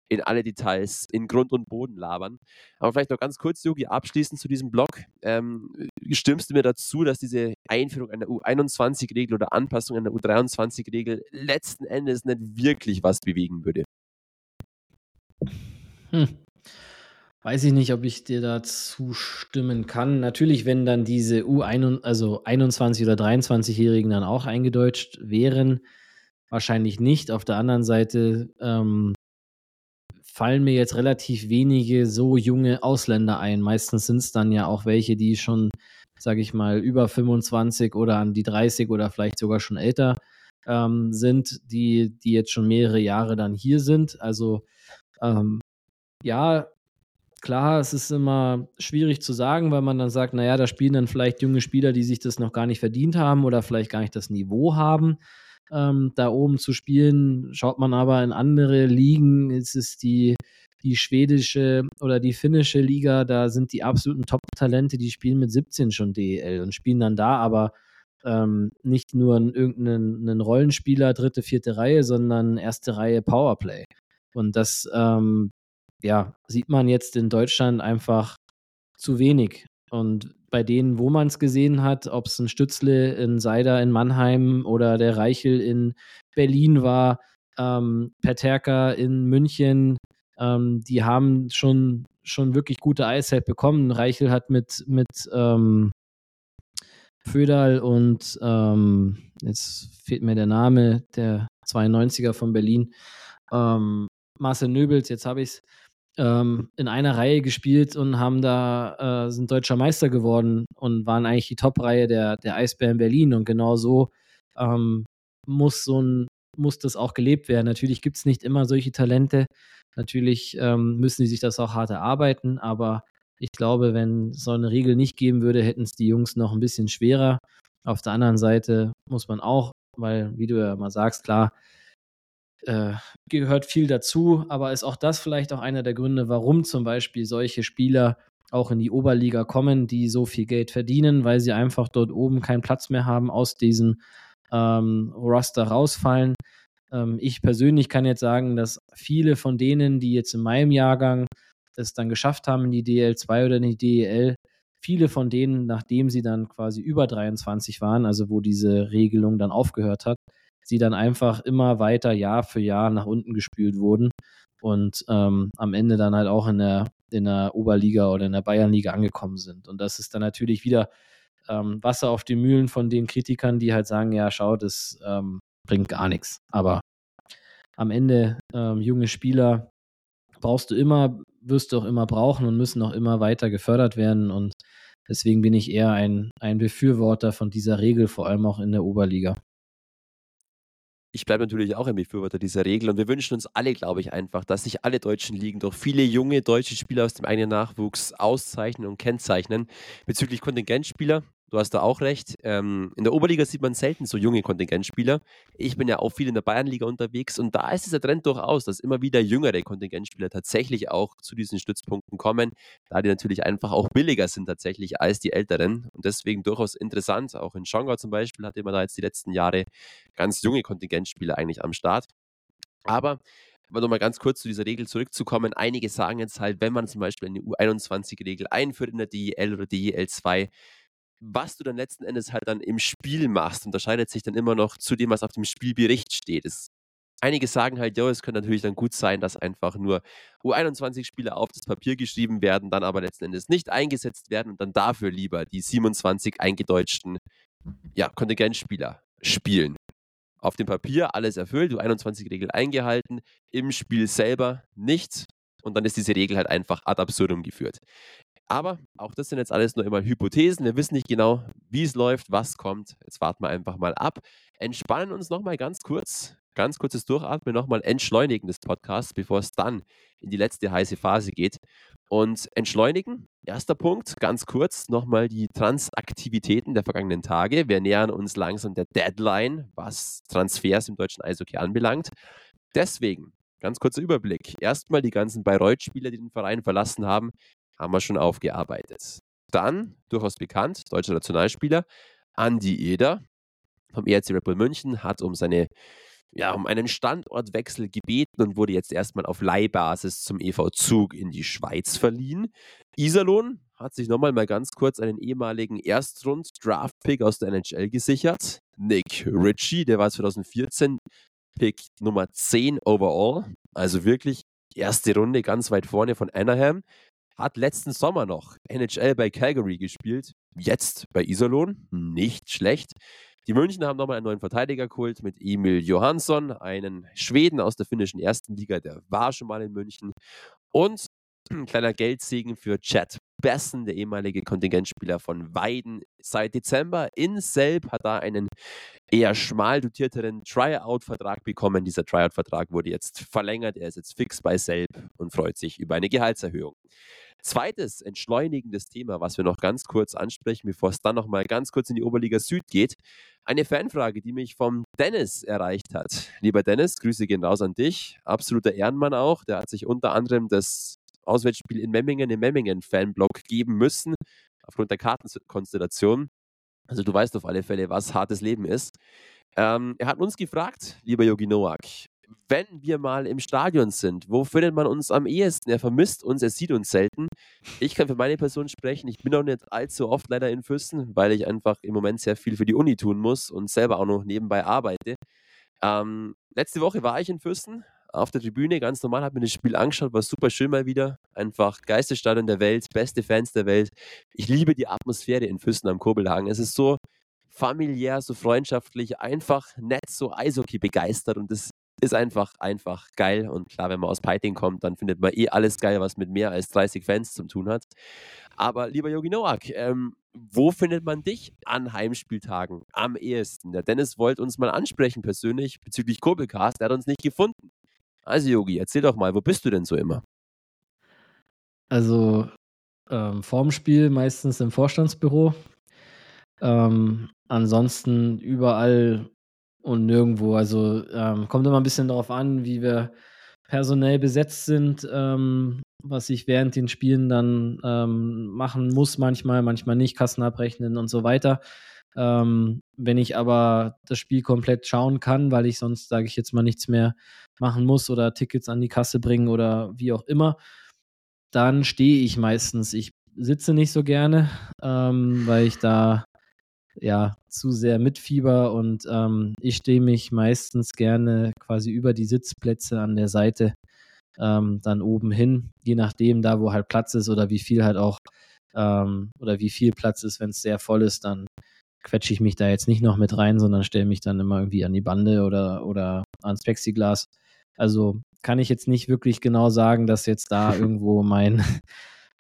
in alle Details, in Grund und Boden labern. Aber vielleicht noch ganz kurz, Yogi, abschließend zu diesem Blog. Ähm, stimmst du mir dazu, dass diese Einführung einer U21-Regel oder Anpassung einer U23-Regel letzten Endes nicht wirklich was bewegen würde? Hm. Weiß ich nicht, ob ich dir dazu stimmen kann. Natürlich, wenn dann diese U21, also 21 oder 23-Jährigen dann auch eingedeutscht wären, wahrscheinlich nicht. Auf der anderen Seite ähm, fallen mir jetzt relativ wenige so junge Ausländer ein. Meistens sind es dann ja auch welche, die schon, sage ich mal, über 25 oder an die 30 oder vielleicht sogar schon älter ähm, sind, die, die jetzt schon mehrere Jahre dann hier sind. Also ähm, ja, klar, es ist immer schwierig zu sagen, weil man dann sagt, naja, da spielen dann vielleicht junge Spieler, die sich das noch gar nicht verdient haben oder vielleicht gar nicht das Niveau haben ähm, da oben zu spielen. Schaut man aber in andere Ligen, ist es die, die schwedische oder die finnische Liga, da sind die absoluten Top-Talente, die spielen mit 17 schon DEL und spielen dann da aber ähm, nicht nur irgendeinen Rollenspieler, dritte, vierte Reihe, sondern erste Reihe Powerplay. Und das ähm, ja, sieht man jetzt in Deutschland einfach zu wenig. Und bei denen, wo man es gesehen hat, ob es ein Stützle in Seider in Mannheim oder der Reichel in Berlin war, ähm, Peterka in München, ähm, die haben schon, schon wirklich gute Eiszeit bekommen. Reichel hat mit, mit ähm, Föderl und ähm, jetzt fehlt mir der Name, der 92er von Berlin, ähm, Marcel Nöbels, jetzt habe ich es, ähm, in einer Reihe gespielt und haben da, äh, sind deutscher Meister geworden und waren eigentlich die Top-Reihe der, der Eisbären Berlin. Und genau so ähm, muss so ein, muss das auch gelebt werden. Natürlich gibt es nicht immer solche Talente. Natürlich ähm, müssen die sich das auch hart erarbeiten, aber ich glaube, wenn so eine Regel nicht geben würde, hätten es die Jungs noch ein bisschen schwerer. Auf der anderen Seite muss man auch, weil, wie du ja mal sagst, klar, äh, gehört viel dazu, aber ist auch das vielleicht auch einer der Gründe, warum zum Beispiel solche Spieler auch in die Oberliga kommen, die so viel Geld verdienen, weil sie einfach dort oben keinen Platz mehr haben, aus diesem ähm, Roster rausfallen. Ähm, ich persönlich kann jetzt sagen, dass viele von denen, die jetzt in meinem Jahrgang es dann geschafft haben in die DL2 oder in die DEL, viele von denen, nachdem sie dann quasi über 23 waren, also wo diese Regelung dann aufgehört hat, sie dann einfach immer weiter Jahr für Jahr nach unten gespült wurden und ähm, am Ende dann halt auch in der, in der Oberliga oder in der Bayernliga angekommen sind. Und das ist dann natürlich wieder ähm, Wasser auf die Mühlen von den Kritikern, die halt sagen, ja, schau, das ähm, bringt gar nichts. Aber am Ende ähm, junge Spieler brauchst du immer, wirst du auch immer brauchen und müssen auch immer weiter gefördert werden. Und deswegen bin ich eher ein, ein Befürworter von dieser Regel, vor allem auch in der Oberliga ich bleibe natürlich auch ein Befürworter dieser Regel und wir wünschen uns alle, glaube ich, einfach, dass sich alle deutschen Ligen durch viele junge deutsche Spieler aus dem eigenen Nachwuchs auszeichnen und kennzeichnen. Bezüglich Kontingentspieler, du hast da auch recht. Ähm, in der Oberliga sieht man selten so junge Kontingentspieler. Ich bin ja auch viel in der Bayernliga unterwegs und da ist dieser Trend durchaus, dass immer wieder jüngere Kontingentspieler tatsächlich auch zu diesen Stützpunkten kommen, da die natürlich einfach auch billiger sind tatsächlich als die älteren und deswegen durchaus interessant. Auch in Schongau zum Beispiel hatte man da jetzt die letzten Jahre ganz junge Kontingentspieler eigentlich am Start. Aber aber nochmal ganz kurz zu dieser Regel zurückzukommen. Einige sagen jetzt halt, wenn man zum Beispiel eine U21-Regel einführt in der DEL oder DEL 2, was du dann letzten Endes halt dann im Spiel machst, unterscheidet sich dann immer noch zu dem, was auf dem Spielbericht steht. Es, einige sagen halt, ja, es könnte natürlich dann gut sein, dass einfach nur U21-Spieler auf das Papier geschrieben werden, dann aber letzten Endes nicht eingesetzt werden und dann dafür lieber die 27 eingedeutschten ja, Kontingentspieler spielen. Auf dem Papier alles erfüllt, U21-Regel eingehalten, im Spiel selber nicht. Und dann ist diese Regel halt einfach ad absurdum geführt. Aber auch das sind jetzt alles nur immer Hypothesen. Wir wissen nicht genau, wie es läuft, was kommt. Jetzt warten wir einfach mal ab. Entspannen uns nochmal ganz kurz. Ganz kurzes Durchatmen, nochmal entschleunigen des Podcasts, bevor es dann in die letzte heiße Phase geht. Und entschleunigen, erster Punkt, ganz kurz nochmal die Transaktivitäten der vergangenen Tage. Wir nähern uns langsam der Deadline, was Transfers im deutschen Eishockey anbelangt. Deswegen, ganz kurzer Überblick. Erstmal die ganzen Bayreuth-Spieler, die den Verein verlassen haben haben wir schon aufgearbeitet. Dann, durchaus bekannt, deutscher Nationalspieler, Andi Eder. vom ERC Red Bull München, hat um seine ja, um einen Standortwechsel gebeten und wurde jetzt erstmal auf Leihbasis zum EV Zug in die Schweiz verliehen. Iserlohn hat sich nochmal mal ganz kurz einen ehemaligen Erstrund-Draft-Pick aus der NHL gesichert. Nick Ritchie, der war 2014 Pick Nummer 10 overall. Also wirklich erste Runde ganz weit vorne von Anaheim. Hat letzten Sommer noch NHL bei Calgary gespielt. Jetzt bei Iserlohn. Nicht schlecht. Die München haben nochmal einen neuen Verteidiger geholt mit Emil Johansson, einen Schweden aus der finnischen ersten Liga, der war schon mal in München. Und ein kleiner Geldsegen für Chad Bessen, der ehemalige Kontingentspieler von Weiden. Seit Dezember in Selb hat er einen eher schmal dotierteren Tryout-Vertrag bekommen. Dieser Tryout-Vertrag wurde jetzt verlängert. Er ist jetzt fix bei Selb und freut sich über eine Gehaltserhöhung. Zweites entschleunigendes Thema, was wir noch ganz kurz ansprechen, bevor es dann noch mal ganz kurz in die Oberliga Süd geht. Eine Fanfrage, die mich vom Dennis erreicht hat. Lieber Dennis, Grüße gehen raus an dich. Absoluter Ehrenmann auch. Der hat sich unter anderem das Auswärtsspiel in Memmingen im Memmingen-Fanblock geben müssen, aufgrund der Kartenkonstellation. Also du weißt auf alle Fälle, was hartes Leben ist. Ähm, er hat uns gefragt, lieber Yogi Noak, wenn wir mal im Stadion sind, wo findet man uns am ehesten? Er vermisst uns, er sieht uns selten. Ich kann für meine Person sprechen. Ich bin auch nicht allzu oft leider in Füssen, weil ich einfach im Moment sehr viel für die Uni tun muss und selber auch noch nebenbei arbeite. Ähm, letzte Woche war ich in Füssen auf der Tribüne, ganz normal, habe mir das Spiel angeschaut, war super schön mal wieder. Einfach Geisterstadion der Welt, beste Fans der Welt. Ich liebe die Atmosphäre in Füssen am Kurbelhagen. Es ist so familiär, so freundschaftlich, einfach nett, so Eishockey begeistert und das ist einfach, einfach geil. Und klar, wenn man aus Peiting kommt, dann findet man eh alles geil, was mit mehr als 30 Fans zu tun hat. Aber lieber Yogi Noak, ähm, wo findet man dich an Heimspieltagen am ehesten? Der Dennis wollte uns mal ansprechen persönlich bezüglich Kurbelcast. Der hat uns nicht gefunden. Also Yogi, erzähl doch mal, wo bist du denn so immer? Also ähm, vorm Spiel meistens im Vorstandsbüro. Ähm, ansonsten überall und nirgendwo. Also ähm, kommt immer ein bisschen darauf an, wie wir personell besetzt sind, ähm, was ich während den Spielen dann ähm, machen muss, manchmal, manchmal nicht, Kassen abrechnen und so weiter. Ähm, wenn ich aber das Spiel komplett schauen kann, weil ich sonst, sage ich jetzt mal, nichts mehr machen muss oder Tickets an die Kasse bringen oder wie auch immer, dann stehe ich meistens. Ich sitze nicht so gerne, ähm, weil ich da ja zu sehr mitfieber und ähm, ich stehe mich meistens gerne quasi über die Sitzplätze an der Seite ähm, dann oben hin, je nachdem da, wo halt Platz ist oder wie viel halt auch ähm, oder wie viel Platz ist, wenn es sehr voll ist, dann quetsche ich mich da jetzt nicht noch mit rein, sondern stelle mich dann immer irgendwie an die Bande oder, oder ans Plexiglas. Also kann ich jetzt nicht wirklich genau sagen, dass jetzt da irgendwo mein,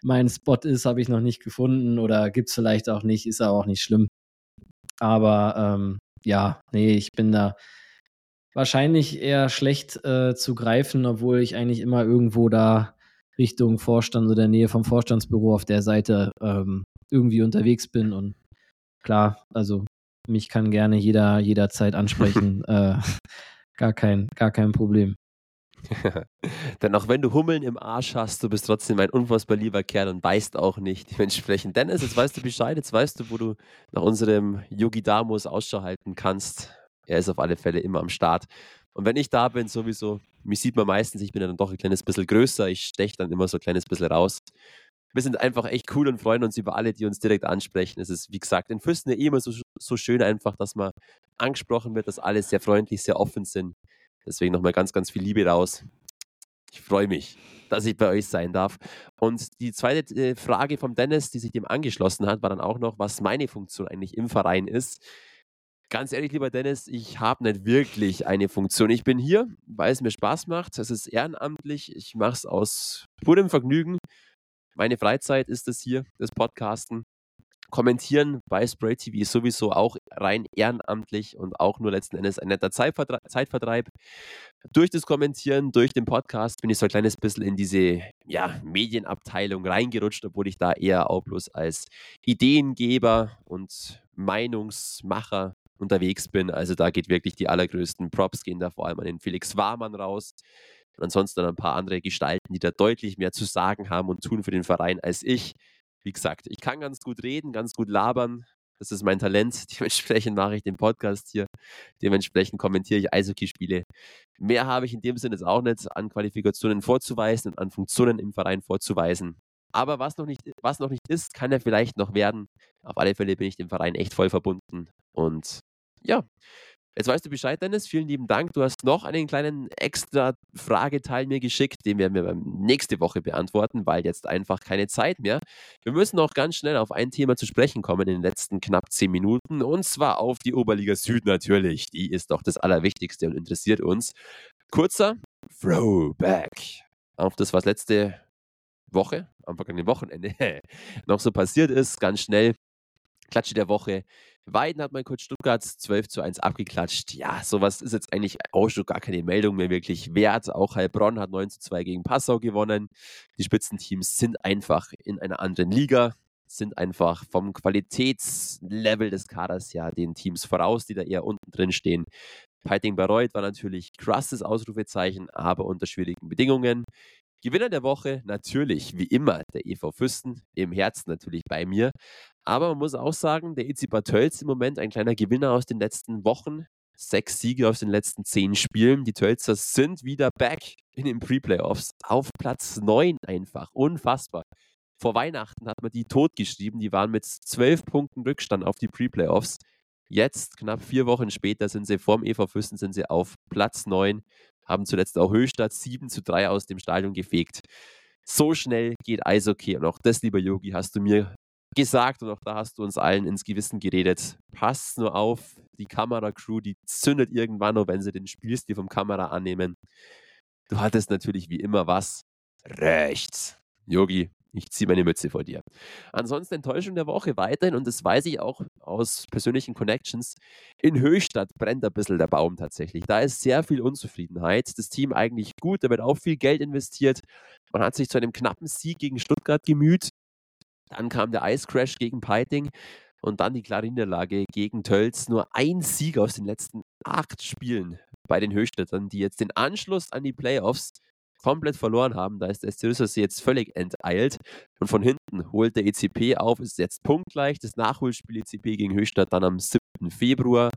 mein Spot ist, habe ich noch nicht gefunden oder gibt es vielleicht auch nicht, ist aber auch nicht schlimm. Aber ähm, ja, nee, ich bin da wahrscheinlich eher schlecht äh, zu greifen, obwohl ich eigentlich immer irgendwo da Richtung Vorstand oder Nähe vom Vorstandsbüro auf der Seite ähm, irgendwie unterwegs bin. Und klar, also mich kann gerne jeder jederzeit ansprechen. äh, gar, kein, gar kein Problem. Denn auch wenn du Hummeln im Arsch hast, du bist trotzdem ein unfassbar lieber Kerl und beißt auch nicht dementsprechend. Dennis, jetzt weißt du Bescheid, jetzt weißt du, wo du nach unserem Yogi Damos Ausschau halten kannst. Er ist auf alle Fälle immer am Start. Und wenn ich da bin, sowieso, mich sieht man meistens, ich bin dann doch ein kleines bisschen größer, ich steche dann immer so ein kleines bisschen raus. Wir sind einfach echt cool und freuen uns über alle, die uns direkt ansprechen. Es ist, wie gesagt, in Füssen ja eh immer so, so schön einfach, dass man angesprochen wird, dass alle sehr freundlich, sehr offen sind. Deswegen nochmal ganz, ganz viel Liebe raus. Ich freue mich, dass ich bei euch sein darf. Und die zweite äh, Frage vom Dennis, die sich dem angeschlossen hat, war dann auch noch, was meine Funktion eigentlich im Verein ist. Ganz ehrlich, lieber Dennis, ich habe nicht wirklich eine Funktion. Ich bin hier, weil es mir Spaß macht. Es ist ehrenamtlich. Ich mache es aus purem Vergnügen. Meine Freizeit ist es hier, das Podcasten. Kommentieren bei Spray TV ist sowieso auch rein ehrenamtlich und auch nur letzten Endes ein netter Zeitvertreib. Durch das Kommentieren, durch den Podcast bin ich so ein kleines bisschen in diese ja, Medienabteilung reingerutscht, obwohl ich da eher auch bloß als Ideengeber und Meinungsmacher unterwegs bin. Also da geht wirklich die allergrößten Props, gehen da vor allem an den Felix Warmann raus. Und ansonsten ein paar andere Gestalten, die da deutlich mehr zu sagen haben und tun für den Verein als ich wie gesagt, ich kann ganz gut reden, ganz gut labern. Das ist mein Talent. Dementsprechend mache ich den Podcast hier. Dementsprechend kommentiere ich Eishockey-Spiele. Mehr habe ich in dem Sinne jetzt auch nicht an Qualifikationen vorzuweisen und an Funktionen im Verein vorzuweisen. Aber was noch, nicht, was noch nicht ist, kann ja vielleicht noch werden. Auf alle Fälle bin ich dem Verein echt voll verbunden. Und ja, Jetzt weißt du Bescheid, Dennis. Vielen lieben Dank. Du hast noch einen kleinen extra Frageteil mir geschickt. Den werden wir nächste Woche beantworten, weil jetzt einfach keine Zeit mehr. Wir müssen noch ganz schnell auf ein Thema zu sprechen kommen in den letzten knapp zehn Minuten. Und zwar auf die Oberliga Süd natürlich. Die ist doch das Allerwichtigste und interessiert uns. Kurzer Throwback auf das, was letzte Woche, am vergangenen Wochenende noch so passiert ist. Ganz schnell. Klatsche der Woche. Weiden hat mein Coach Stuttgart 12 zu 1 abgeklatscht. Ja, sowas ist jetzt eigentlich auch schon gar keine Meldung mehr wirklich wert. Auch Heilbronn hat 9 zu 2 gegen Passau gewonnen. Die Spitzenteams sind einfach in einer anderen Liga, sind einfach vom Qualitätslevel des Kaders ja den Teams voraus, die da eher unten drin stehen. Peiting Bayreuth war natürlich krasses Ausrufezeichen, aber unter schwierigen Bedingungen. Gewinner der Woche natürlich, wie immer, der EV Füsten, im Herzen natürlich bei mir. Aber man muss auch sagen, der EC Bad Tölz im Moment ein kleiner Gewinner aus den letzten Wochen. Sechs Siege aus den letzten zehn Spielen. Die Tölzer sind wieder back in den Pre-Playoffs. Auf Platz neun einfach. Unfassbar. Vor Weihnachten hat man die totgeschrieben. Die waren mit zwölf Punkten Rückstand auf die Pre-Playoffs. Jetzt, knapp vier Wochen später, sind sie vorm EV Füssen sind sie auf Platz neun haben zuletzt auch Höchstadt 7 zu 3 aus dem Stadion gefegt. So schnell geht Eishockey. Und auch das, lieber Yogi, hast du mir gesagt und auch da hast du uns allen ins Gewissen geredet. Passt nur auf, die Kameracrew, die zündet irgendwann noch, wenn sie den Spielstil vom Kamera annehmen. Du hattest natürlich wie immer was rechts. Yogi, ich ziehe meine Mütze vor dir. Ansonsten Enttäuschung der Woche weiterhin, und das weiß ich auch aus persönlichen Connections. In Höchstadt brennt ein bisschen der Baum tatsächlich. Da ist sehr viel Unzufriedenheit. Das Team eigentlich gut, da wird auch viel Geld investiert. Man hat sich zu einem knappen Sieg gegen Stuttgart gemüht. Dann kam der Ice Crash gegen Peiting und dann die klare Niederlage gegen Tölz. Nur ein Sieg aus den letzten acht Spielen bei den Höchstädtern, die jetzt den Anschluss an die Playoffs komplett verloren haben. Da ist der SC jetzt völlig enteilt. Und von hinten holt der ECP auf, ist jetzt punktgleich. Das Nachholspiel ECP gegen Höchstadt dann am 7. Februar.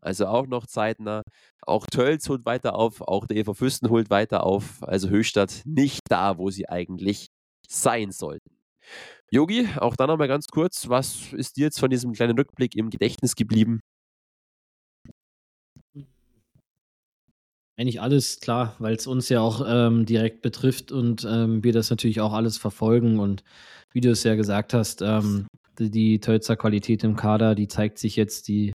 Also auch noch zeitnah. Auch Tölz holt weiter auf, auch der EV Fürsten holt weiter auf. Also Höchstadt nicht da, wo sie eigentlich sein sollten. Yogi, auch da nochmal ganz kurz, was ist dir jetzt von diesem kleinen Rückblick im Gedächtnis geblieben? Eigentlich alles, klar, weil es uns ja auch ähm, direkt betrifft und ähm, wir das natürlich auch alles verfolgen. Und wie du es ja gesagt hast, ähm, die, die Tölzer Qualität im Kader, die zeigt sich jetzt, die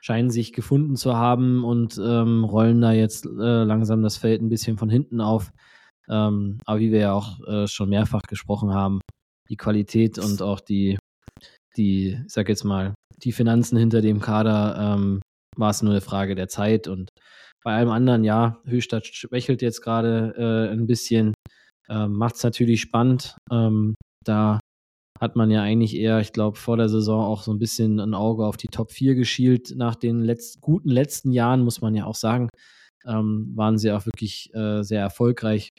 scheinen sich gefunden zu haben und ähm, rollen da jetzt äh, langsam das Feld ein bisschen von hinten auf. Ähm, aber wie wir ja auch äh, schon mehrfach gesprochen haben, die Qualität und auch die, die, ich sag jetzt mal, die Finanzen hinter dem Kader ähm, war es nur eine Frage der Zeit und bei allem anderen, ja, Höchstadt schwächelt jetzt gerade äh, ein bisschen. Ähm, Macht es natürlich spannend. Ähm, da hat man ja eigentlich eher, ich glaube, vor der Saison auch so ein bisschen ein Auge auf die Top 4 geschielt. Nach den letzt, guten letzten Jahren, muss man ja auch sagen, ähm, waren sie auch wirklich äh, sehr erfolgreich.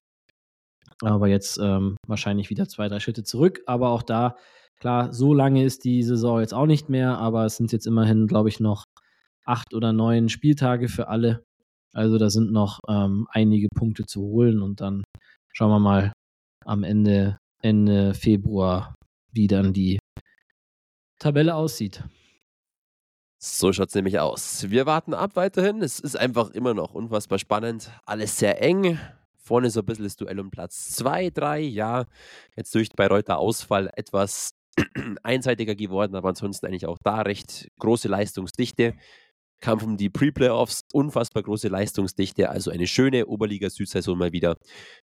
Aber jetzt ähm, wahrscheinlich wieder zwei, drei Schritte zurück. Aber auch da, klar, so lange ist die Saison jetzt auch nicht mehr, aber es sind jetzt immerhin, glaube ich, noch acht oder neun Spieltage für alle. Also da sind noch ähm, einige Punkte zu holen und dann schauen wir mal am Ende, Ende Februar, wie dann die Tabelle aussieht. So schaut es nämlich aus. Wir warten ab weiterhin. Es ist einfach immer noch unfassbar spannend. Alles sehr eng. Vorne so ein bisschen das Duell um Platz 2, 3. Ja, jetzt durch Bayreuther Ausfall etwas einseitiger geworden, aber ansonsten eigentlich auch da recht große Leistungsdichte. Kampf um die Pre-Playoffs, unfassbar große Leistungsdichte, also eine schöne Oberliga-Südsaison mal wieder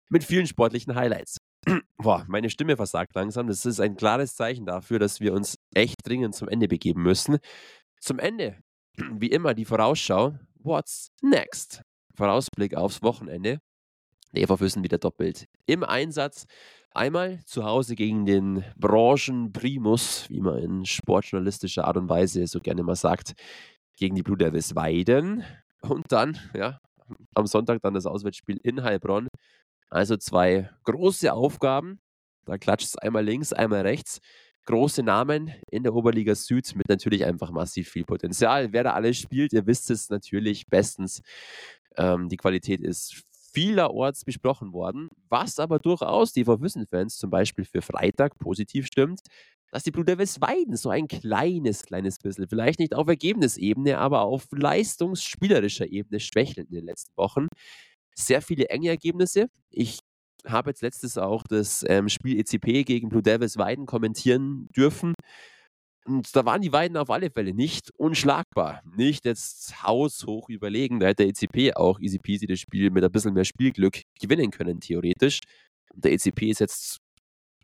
mit vielen sportlichen Highlights. Boah, meine Stimme versagt langsam. Das ist ein klares Zeichen dafür, dass wir uns echt dringend zum Ende begeben müssen. Zum Ende, wie immer, die Vorausschau. What's next? Vorausblick aufs Wochenende. Der EV Füssen wieder doppelt im Einsatz. Einmal zu Hause gegen den Branchenprimus, wie man in sportjournalistischer Art und Weise so gerne mal sagt gegen die Blue Devils Weiden und dann, ja, am Sonntag dann das Auswärtsspiel in Heilbronn. Also zwei große Aufgaben. Da klatscht es einmal links, einmal rechts. große Namen in der Oberliga Süd mit natürlich einfach massiv viel Potenzial. Wer da alles spielt, ihr wisst es natürlich bestens. Ähm, die Qualität ist vielerorts besprochen worden, was aber durchaus die Verwissen-Fans zum Beispiel für Freitag positiv stimmt, dass die Blue Devils Weiden so ein kleines, kleines bisschen, vielleicht nicht auf Ergebnisebene, aber auf leistungsspielerischer Ebene schwächeln in den letzten Wochen. Sehr viele enge Ergebnisse. Ich habe jetzt letztes auch das ähm, Spiel ECP gegen Blue Devils Weiden kommentieren dürfen. Und da waren die Weiden auf alle Fälle nicht unschlagbar. Nicht jetzt haushoch überlegen. Da hätte der ECP auch easy peasy das Spiel mit ein bisschen mehr Spielglück gewinnen können, theoretisch. Und der ECP ist jetzt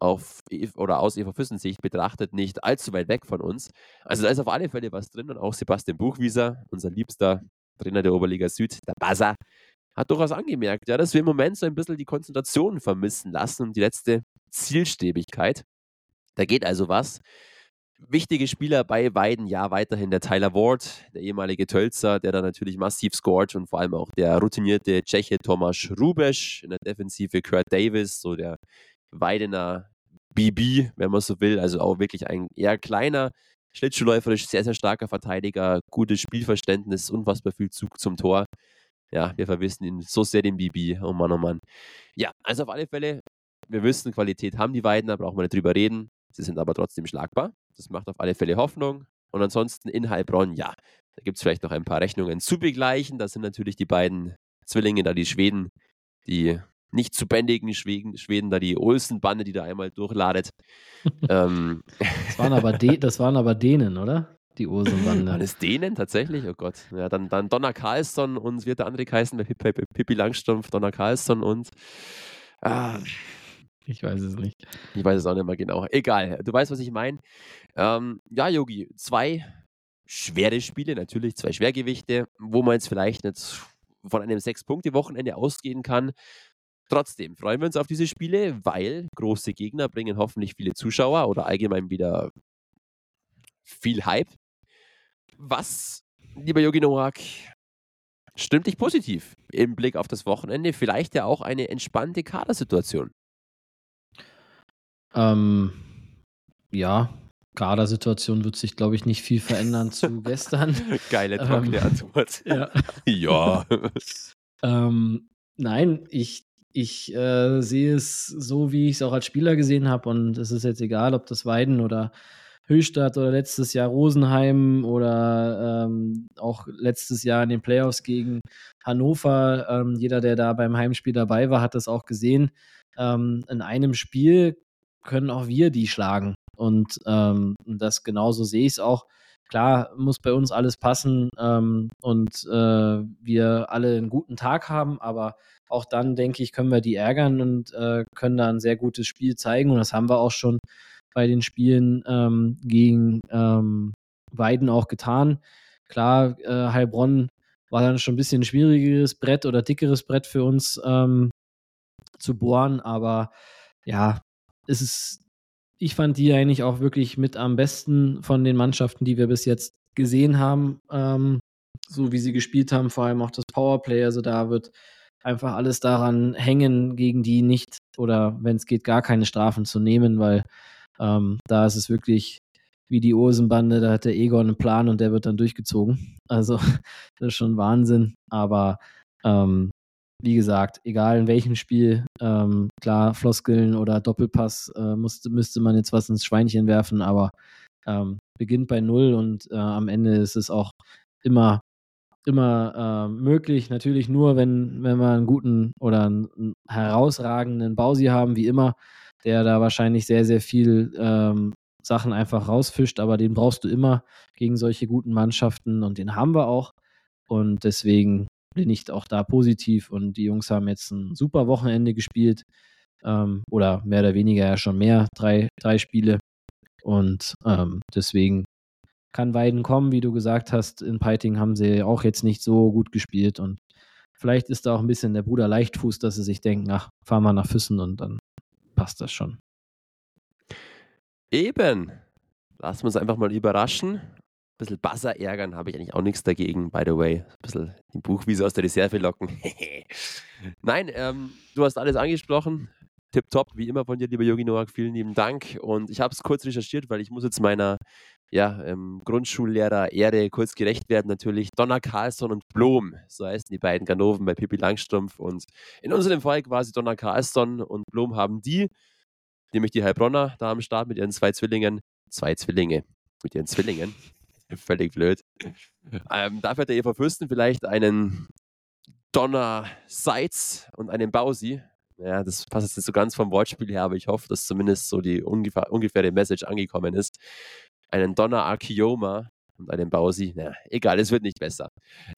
auf e, oder aus Eva Füssen Sicht betrachtet nicht allzu weit weg von uns. Also da ist auf alle Fälle was drin und auch Sebastian Buchwieser, unser liebster Trainer der Oberliga Süd, der Buzzer, hat durchaus angemerkt, ja, dass wir im Moment so ein bisschen die Konzentration vermissen lassen und die letzte Zielstrebigkeit. Da geht also was. Wichtige Spieler bei Weiden, ja, weiterhin der Tyler Ward, der ehemalige Tölzer, der da natürlich massiv scored und vor allem auch der routinierte Tscheche Tomasz Rubesch in der Defensive Kurt Davis, so der Weidener BB, wenn man so will, also auch wirklich ein eher kleiner, schlittschuhläuferisch sehr, sehr starker Verteidiger, gutes Spielverständnis, unfassbar viel Zug zum Tor ja, wir verwissen ihn so sehr den Bibi. Oh Mann, oh Mann. Ja, also auf alle Fälle, wir wissen, Qualität haben die beiden, da brauchen wir nicht drüber reden. Sie sind aber trotzdem schlagbar. Das macht auf alle Fälle Hoffnung. Und ansonsten in Heilbronn, ja, da gibt es vielleicht noch ein paar Rechnungen zu begleichen. Das sind natürlich die beiden Zwillinge, da die Schweden, die nicht zu bändigen Schweden, Schweden da die Olsen-Bande, die da einmal durchladet. ähm. das, waren aber das waren aber Dänen, oder? die Ursenbande. Waren es denen tatsächlich? Oh Gott. Ja, dann, dann Donner Carlsson und wird der andere heißen bei Pippi Langstrumpf, Donner Carlsson und. Ah, ich weiß es nicht. Ich weiß es auch nicht mehr genau. Egal, du weißt, was ich meine. Ähm, ja, Yogi, zwei schwere Spiele, natürlich zwei Schwergewichte, wo man jetzt vielleicht nicht von einem Sechs-Punkte-Wochenende ausgehen kann. Trotzdem freuen wir uns auf diese Spiele, weil große Gegner bringen hoffentlich viele Zuschauer oder allgemein wieder viel Hype. Was, lieber Yogi Noak, stimmt dich positiv im Blick auf das Wochenende? Vielleicht ja auch eine entspannte Kadersituation. Ähm, ja, Kadersituation wird sich, glaube ich, nicht viel verändern zu gestern. Geile, trockene ähm, Antwort. Ja. ja. ähm, nein, ich, ich äh, sehe es so, wie ich es auch als Spieler gesehen habe. Und es ist jetzt egal, ob das Weiden oder Höchstadt oder letztes Jahr Rosenheim oder ähm, auch letztes Jahr in den Playoffs gegen Hannover. Ähm, jeder, der da beim Heimspiel dabei war, hat das auch gesehen. Ähm, in einem Spiel können auch wir die schlagen. Und ähm, das genauso sehe ich es auch. Klar muss bei uns alles passen ähm, und äh, wir alle einen guten Tag haben, aber auch dann, denke ich, können wir die ärgern und äh, können da ein sehr gutes Spiel zeigen. Und das haben wir auch schon bei den Spielen ähm, gegen ähm, Weiden auch getan. Klar, äh, Heilbronn war dann schon ein bisschen ein schwierigeres Brett oder dickeres Brett für uns ähm, zu bohren, aber ja, es ist, ich fand die eigentlich auch wirklich mit am besten von den Mannschaften, die wir bis jetzt gesehen haben, ähm, so wie sie gespielt haben, vor allem auch das Powerplay, also da wird einfach alles daran hängen, gegen die nicht oder wenn es geht, gar keine Strafen zu nehmen, weil ähm, da ist es wirklich wie die Osenbande, da hat der Egon einen Plan und der wird dann durchgezogen. Also das ist schon Wahnsinn. Aber ähm, wie gesagt, egal in welchem Spiel, ähm, klar, Floskeln oder Doppelpass äh, musste, müsste man jetzt was ins Schweinchen werfen, aber ähm, beginnt bei Null und äh, am Ende ist es auch immer, immer äh, möglich. Natürlich nur, wenn, wenn wir einen guten oder einen herausragenden Bausi haben, wie immer der da wahrscheinlich sehr, sehr viel ähm, Sachen einfach rausfischt, aber den brauchst du immer gegen solche guten Mannschaften und den haben wir auch. Und deswegen bin ich auch da positiv und die Jungs haben jetzt ein super Wochenende gespielt ähm, oder mehr oder weniger ja schon mehr, drei, drei Spiele. Und ähm, deswegen kann Weiden kommen, wie du gesagt hast. In Peiting haben sie auch jetzt nicht so gut gespielt und vielleicht ist da auch ein bisschen der Bruder Leichtfuß, dass sie sich denken, ach, fahren wir nach Füssen und dann passt das schon. Eben. Lassen wir uns einfach mal überraschen. Ein bisschen Buzzer ärgern habe ich eigentlich auch nichts dagegen, by the way. Ein bisschen den Buchwiese aus der Reserve locken. Nein, ähm, du hast alles angesprochen. tipptopp, wie immer von dir, lieber Yogi Noak. Vielen lieben Dank. Und ich habe es kurz recherchiert, weil ich muss jetzt meiner ja, ähm, Grundschullehrer Ehre kurz gerecht werden. Natürlich Donna Carlsson und Blom, so heißen die beiden Ganoven bei Pippi Langstrumpf. Und in unserem Fall quasi Donna Carlsson und Blom haben die, nämlich die Heilbronner da am Start mit ihren zwei Zwillingen, zwei Zwillinge, mit ihren Zwillingen, völlig blöd. Ähm, dafür hat der Eva Fürsten vielleicht einen Donner Seitz und einen Bausi. Ja, das passt jetzt nicht so ganz vom Wortspiel her, aber ich hoffe, dass zumindest so die ungefähr, ungefähre Message angekommen ist. Einen Donner Archioma und einen Bausi. Na, egal, es wird nicht besser.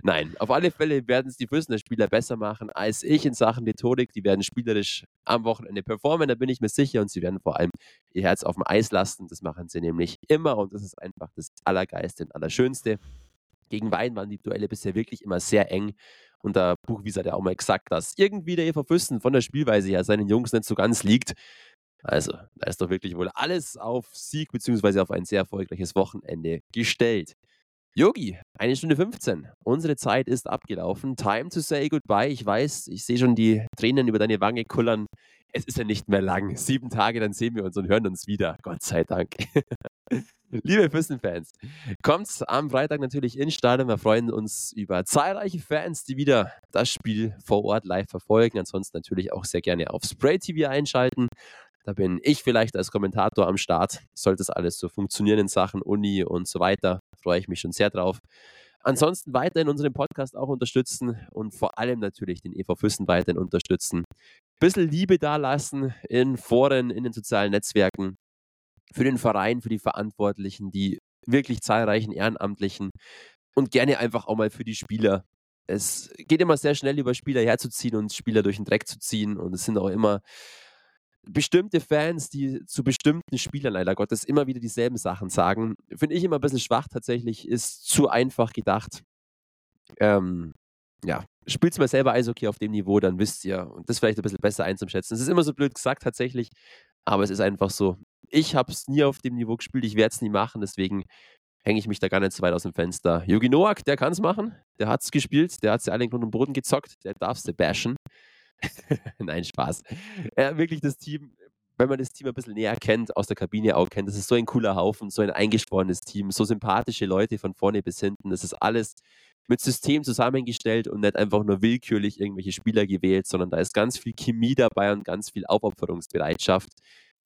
Nein, auf alle Fälle werden es die Fürstener Spieler besser machen als ich in Sachen Methodik. Die werden spielerisch am Wochenende performen, da bin ich mir sicher. Und sie werden vor allem ihr Herz auf dem Eis lassen. Das machen sie nämlich immer und das ist einfach das Allergeiste und Allerschönste. Gegen Wein waren die Duelle bisher wirklich immer sehr eng. Und der Buchwieser hat ja auch mal gesagt, dass irgendwie der Eva Füssen von der Spielweise her seinen Jungs nicht so ganz liegt. Also, da ist doch wirklich wohl alles auf Sieg bzw. auf ein sehr erfolgreiches Wochenende gestellt. Yogi, eine Stunde 15. Unsere Zeit ist abgelaufen. Time to say goodbye. Ich weiß, ich sehe schon die Tränen über deine Wange kullern. Es ist ja nicht mehr lang. Sieben Tage, dann sehen wir uns und hören uns wieder. Gott sei Dank. Liebe Füssen-Fans, kommt am Freitag natürlich in Stadion. Wir freuen uns über zahlreiche Fans, die wieder das Spiel vor Ort live verfolgen. Ansonsten natürlich auch sehr gerne auf Spray TV einschalten. Da bin ich vielleicht als Kommentator am Start. Sollte es alles so funktionieren in Sachen Uni und so weiter, freue ich mich schon sehr drauf. Ansonsten weiterhin unseren Podcast auch unterstützen und vor allem natürlich den EV Füssen weiterhin unterstützen. Ein bisschen Liebe dalassen in Foren, in den sozialen Netzwerken für den Verein, für die Verantwortlichen, die wirklich zahlreichen Ehrenamtlichen und gerne einfach auch mal für die Spieler. Es geht immer sehr schnell über Spieler herzuziehen und Spieler durch den Dreck zu ziehen und es sind auch immer bestimmte Fans, die zu bestimmten Spielern leider Gottes immer wieder dieselben Sachen sagen. Finde ich immer ein bisschen schwach tatsächlich, ist zu einfach gedacht. Ähm, ja, spielt mal selber Eishockey auf dem Niveau, dann wisst ihr und das vielleicht ein bisschen besser einzuschätzen. Es ist immer so blöd gesagt tatsächlich, aber es ist einfach so. Ich habe es nie auf dem Niveau gespielt, ich werde es nie machen, deswegen hänge ich mich da gar nicht so weit aus dem Fenster. Yogi Noak, der kann es machen, der hat es gespielt, der hat ja alle in Grund und Boden gezockt, der darf es bashen. Nein, Spaß. Ja, wirklich das Team, wenn man das Team ein bisschen näher kennt, aus der Kabine auch kennt, das ist so ein cooler Haufen, so ein eingesporenes Team, so sympathische Leute von vorne bis hinten. Das ist alles mit System zusammengestellt und nicht einfach nur willkürlich irgendwelche Spieler gewählt, sondern da ist ganz viel Chemie dabei und ganz viel Aufopferungsbereitschaft.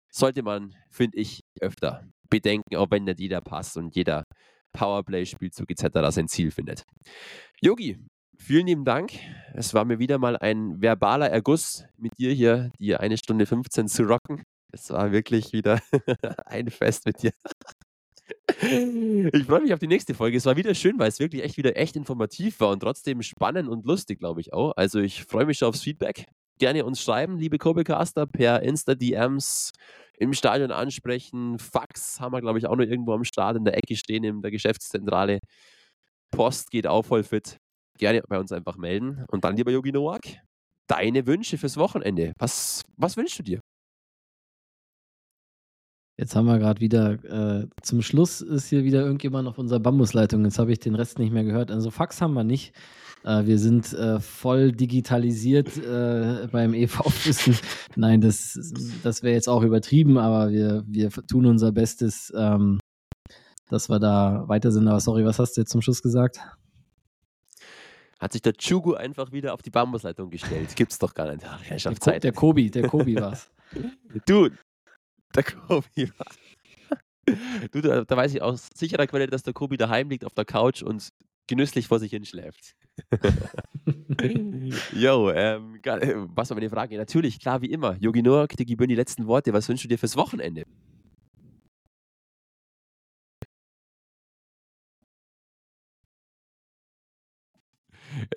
Sollte man, finde ich, öfter bedenken, auch wenn nicht jeder passt und jeder Powerplay-Spielzug etc. sein Ziel findet. Yogi, vielen lieben Dank. Es war mir wieder mal ein verbaler Erguss mit dir hier, die eine Stunde 15 zu rocken. Es war wirklich wieder ein Fest mit dir. Ich freue mich auf die nächste Folge. Es war wieder schön, weil es wirklich echt wieder echt informativ war und trotzdem spannend und lustig, glaube ich auch. Also ich freue mich schon aufs Feedback. Gerne uns schreiben, liebe Kobecaster, per Insta-DMs im Stadion ansprechen. Fax haben wir, glaube ich, auch noch irgendwo am Start in der Ecke stehen, in der Geschäftszentrale. Post geht auch voll fit. Gerne bei uns einfach melden. Und dann, lieber Yogi Noak, deine Wünsche fürs Wochenende. Was, was wünschst du dir? Jetzt haben wir gerade wieder, äh, zum Schluss ist hier wieder irgendjemand auf unserer Bambusleitung. Jetzt habe ich den Rest nicht mehr gehört. Also Fax haben wir nicht. Äh, wir sind äh, voll digitalisiert äh, beim EV-Wissen. Nein, das, das wäre jetzt auch übertrieben, aber wir, wir tun unser Bestes, ähm, dass wir da weiter sind. Aber sorry, was hast du jetzt zum Schluss gesagt? Hat sich der Chugu einfach wieder auf die Bambusleitung gestellt. Gibt's doch gar nicht. Ach, Herrschaftszeit. Der, Kobi, der Kobi war's. du, der Kobi war. Du, da, da, weiß ich aus sicherer Quelle, dass der Kobi daheim liegt auf der Couch und genüsslich vor sich hinschläft. Jo, ähm, äh, was war meine Frage? Natürlich, klar wie immer. Yogi Noak, dir gebühren die letzten Worte. Was wünschst du dir fürs Wochenende?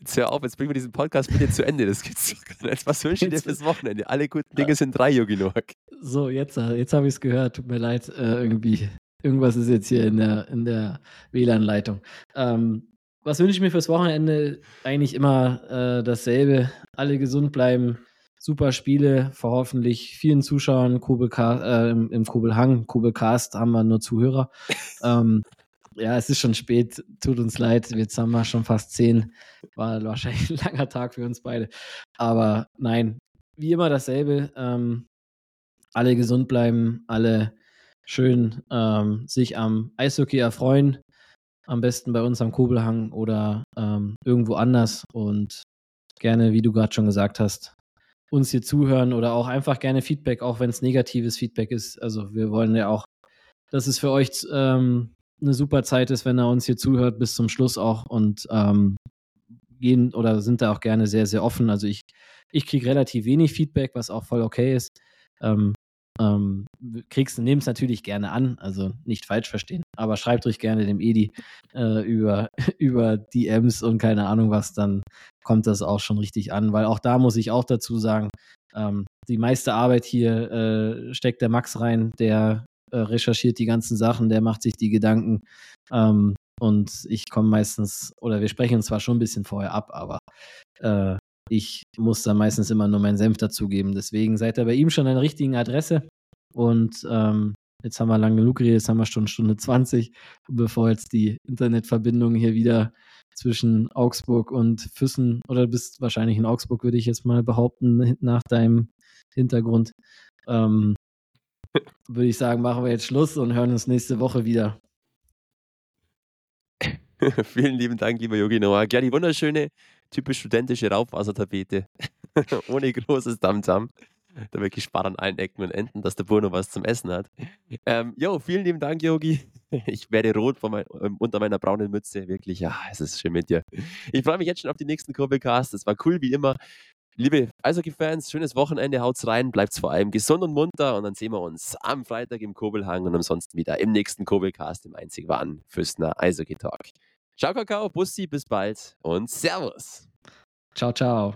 Jetzt hör auf, jetzt bringen wir diesen Podcast bitte zu Ende. Das gibt's doch gar nicht. Was wünschst du dir fürs Wochenende? Alle guten Dinge sind drei, Yogi Noak. So, jetzt, äh, jetzt habe ich es gehört. Tut mir leid, äh, irgendwie. Irgendwas ist jetzt hier in der, in der WLAN-Leitung. Ähm, was wünsche ich mir fürs Wochenende? Eigentlich immer äh, dasselbe. Alle gesund bleiben, super Spiele, vor hoffentlich vielen Zuschauern Kubelcast, äh, im, im Kubelhang. Kubelcast haben wir nur Zuhörer. ähm, ja, es ist schon spät, tut uns leid. Jetzt haben wir schon fast zehn. War wahrscheinlich ein langer Tag für uns beide. Aber nein, wie immer dasselbe. Ähm, alle gesund bleiben, alle schön ähm, sich am Eishockey erfreuen. Am besten bei uns am Kobelhang oder ähm, irgendwo anders und gerne, wie du gerade schon gesagt hast, uns hier zuhören oder auch einfach gerne Feedback, auch wenn es negatives Feedback ist. Also wir wollen ja auch, dass es für euch ähm, eine super Zeit ist, wenn er uns hier zuhört bis zum Schluss auch und ähm, gehen oder sind da auch gerne sehr, sehr offen. Also ich, ich kriege relativ wenig Feedback, was auch voll okay ist. Ähm, ähm, kriegst, nehmt es natürlich gerne an, also nicht falsch verstehen, aber schreibt euch gerne dem Edi äh, über, über DMs und keine Ahnung was, dann kommt das auch schon richtig an, weil auch da muss ich auch dazu sagen, ähm, die meiste Arbeit hier äh, steckt der Max rein, der äh, recherchiert die ganzen Sachen, der macht sich die Gedanken ähm, und ich komme meistens, oder wir sprechen zwar schon ein bisschen vorher ab, aber äh, ich muss da meistens immer nur meinen Senf dazugeben. Deswegen seid ihr bei ihm schon an der richtigen Adresse. Und ähm, jetzt haben wir lange genug geredet, jetzt haben wir schon Stunde 20, bevor jetzt die Internetverbindung hier wieder zwischen Augsburg und Füssen, oder bist wahrscheinlich in Augsburg, würde ich jetzt mal behaupten, nach deinem Hintergrund. Ähm, würde ich sagen, machen wir jetzt Schluss und hören uns nächste Woche wieder. Vielen lieben Dank, lieber Yogi Noah. Ja, die wunderschöne, typisch studentische Raufasertapete. Ohne großes Tamtam. Da wirklich spart an allen Ecken und Enden, dass der Bruno was zum Essen hat. Ähm, jo, vielen lieben Dank, Yogi. Ich werde rot mein, ähm, unter meiner braunen Mütze. Wirklich, ja, es ist schön mit dir. Ich freue mich jetzt schon auf die nächsten Kurbelcasts. Es war cool wie immer. Liebe Eishockey-Fans, schönes Wochenende, haut's rein, bleibt's vor allem gesund und munter und dann sehen wir uns am Freitag im Kobelhang und ansonsten wieder im nächsten Kobelcast, im einzig wahren Füßner Eishockey Talk. Ciao, Kakao, Bussi, bis bald und Servus. Ciao, ciao.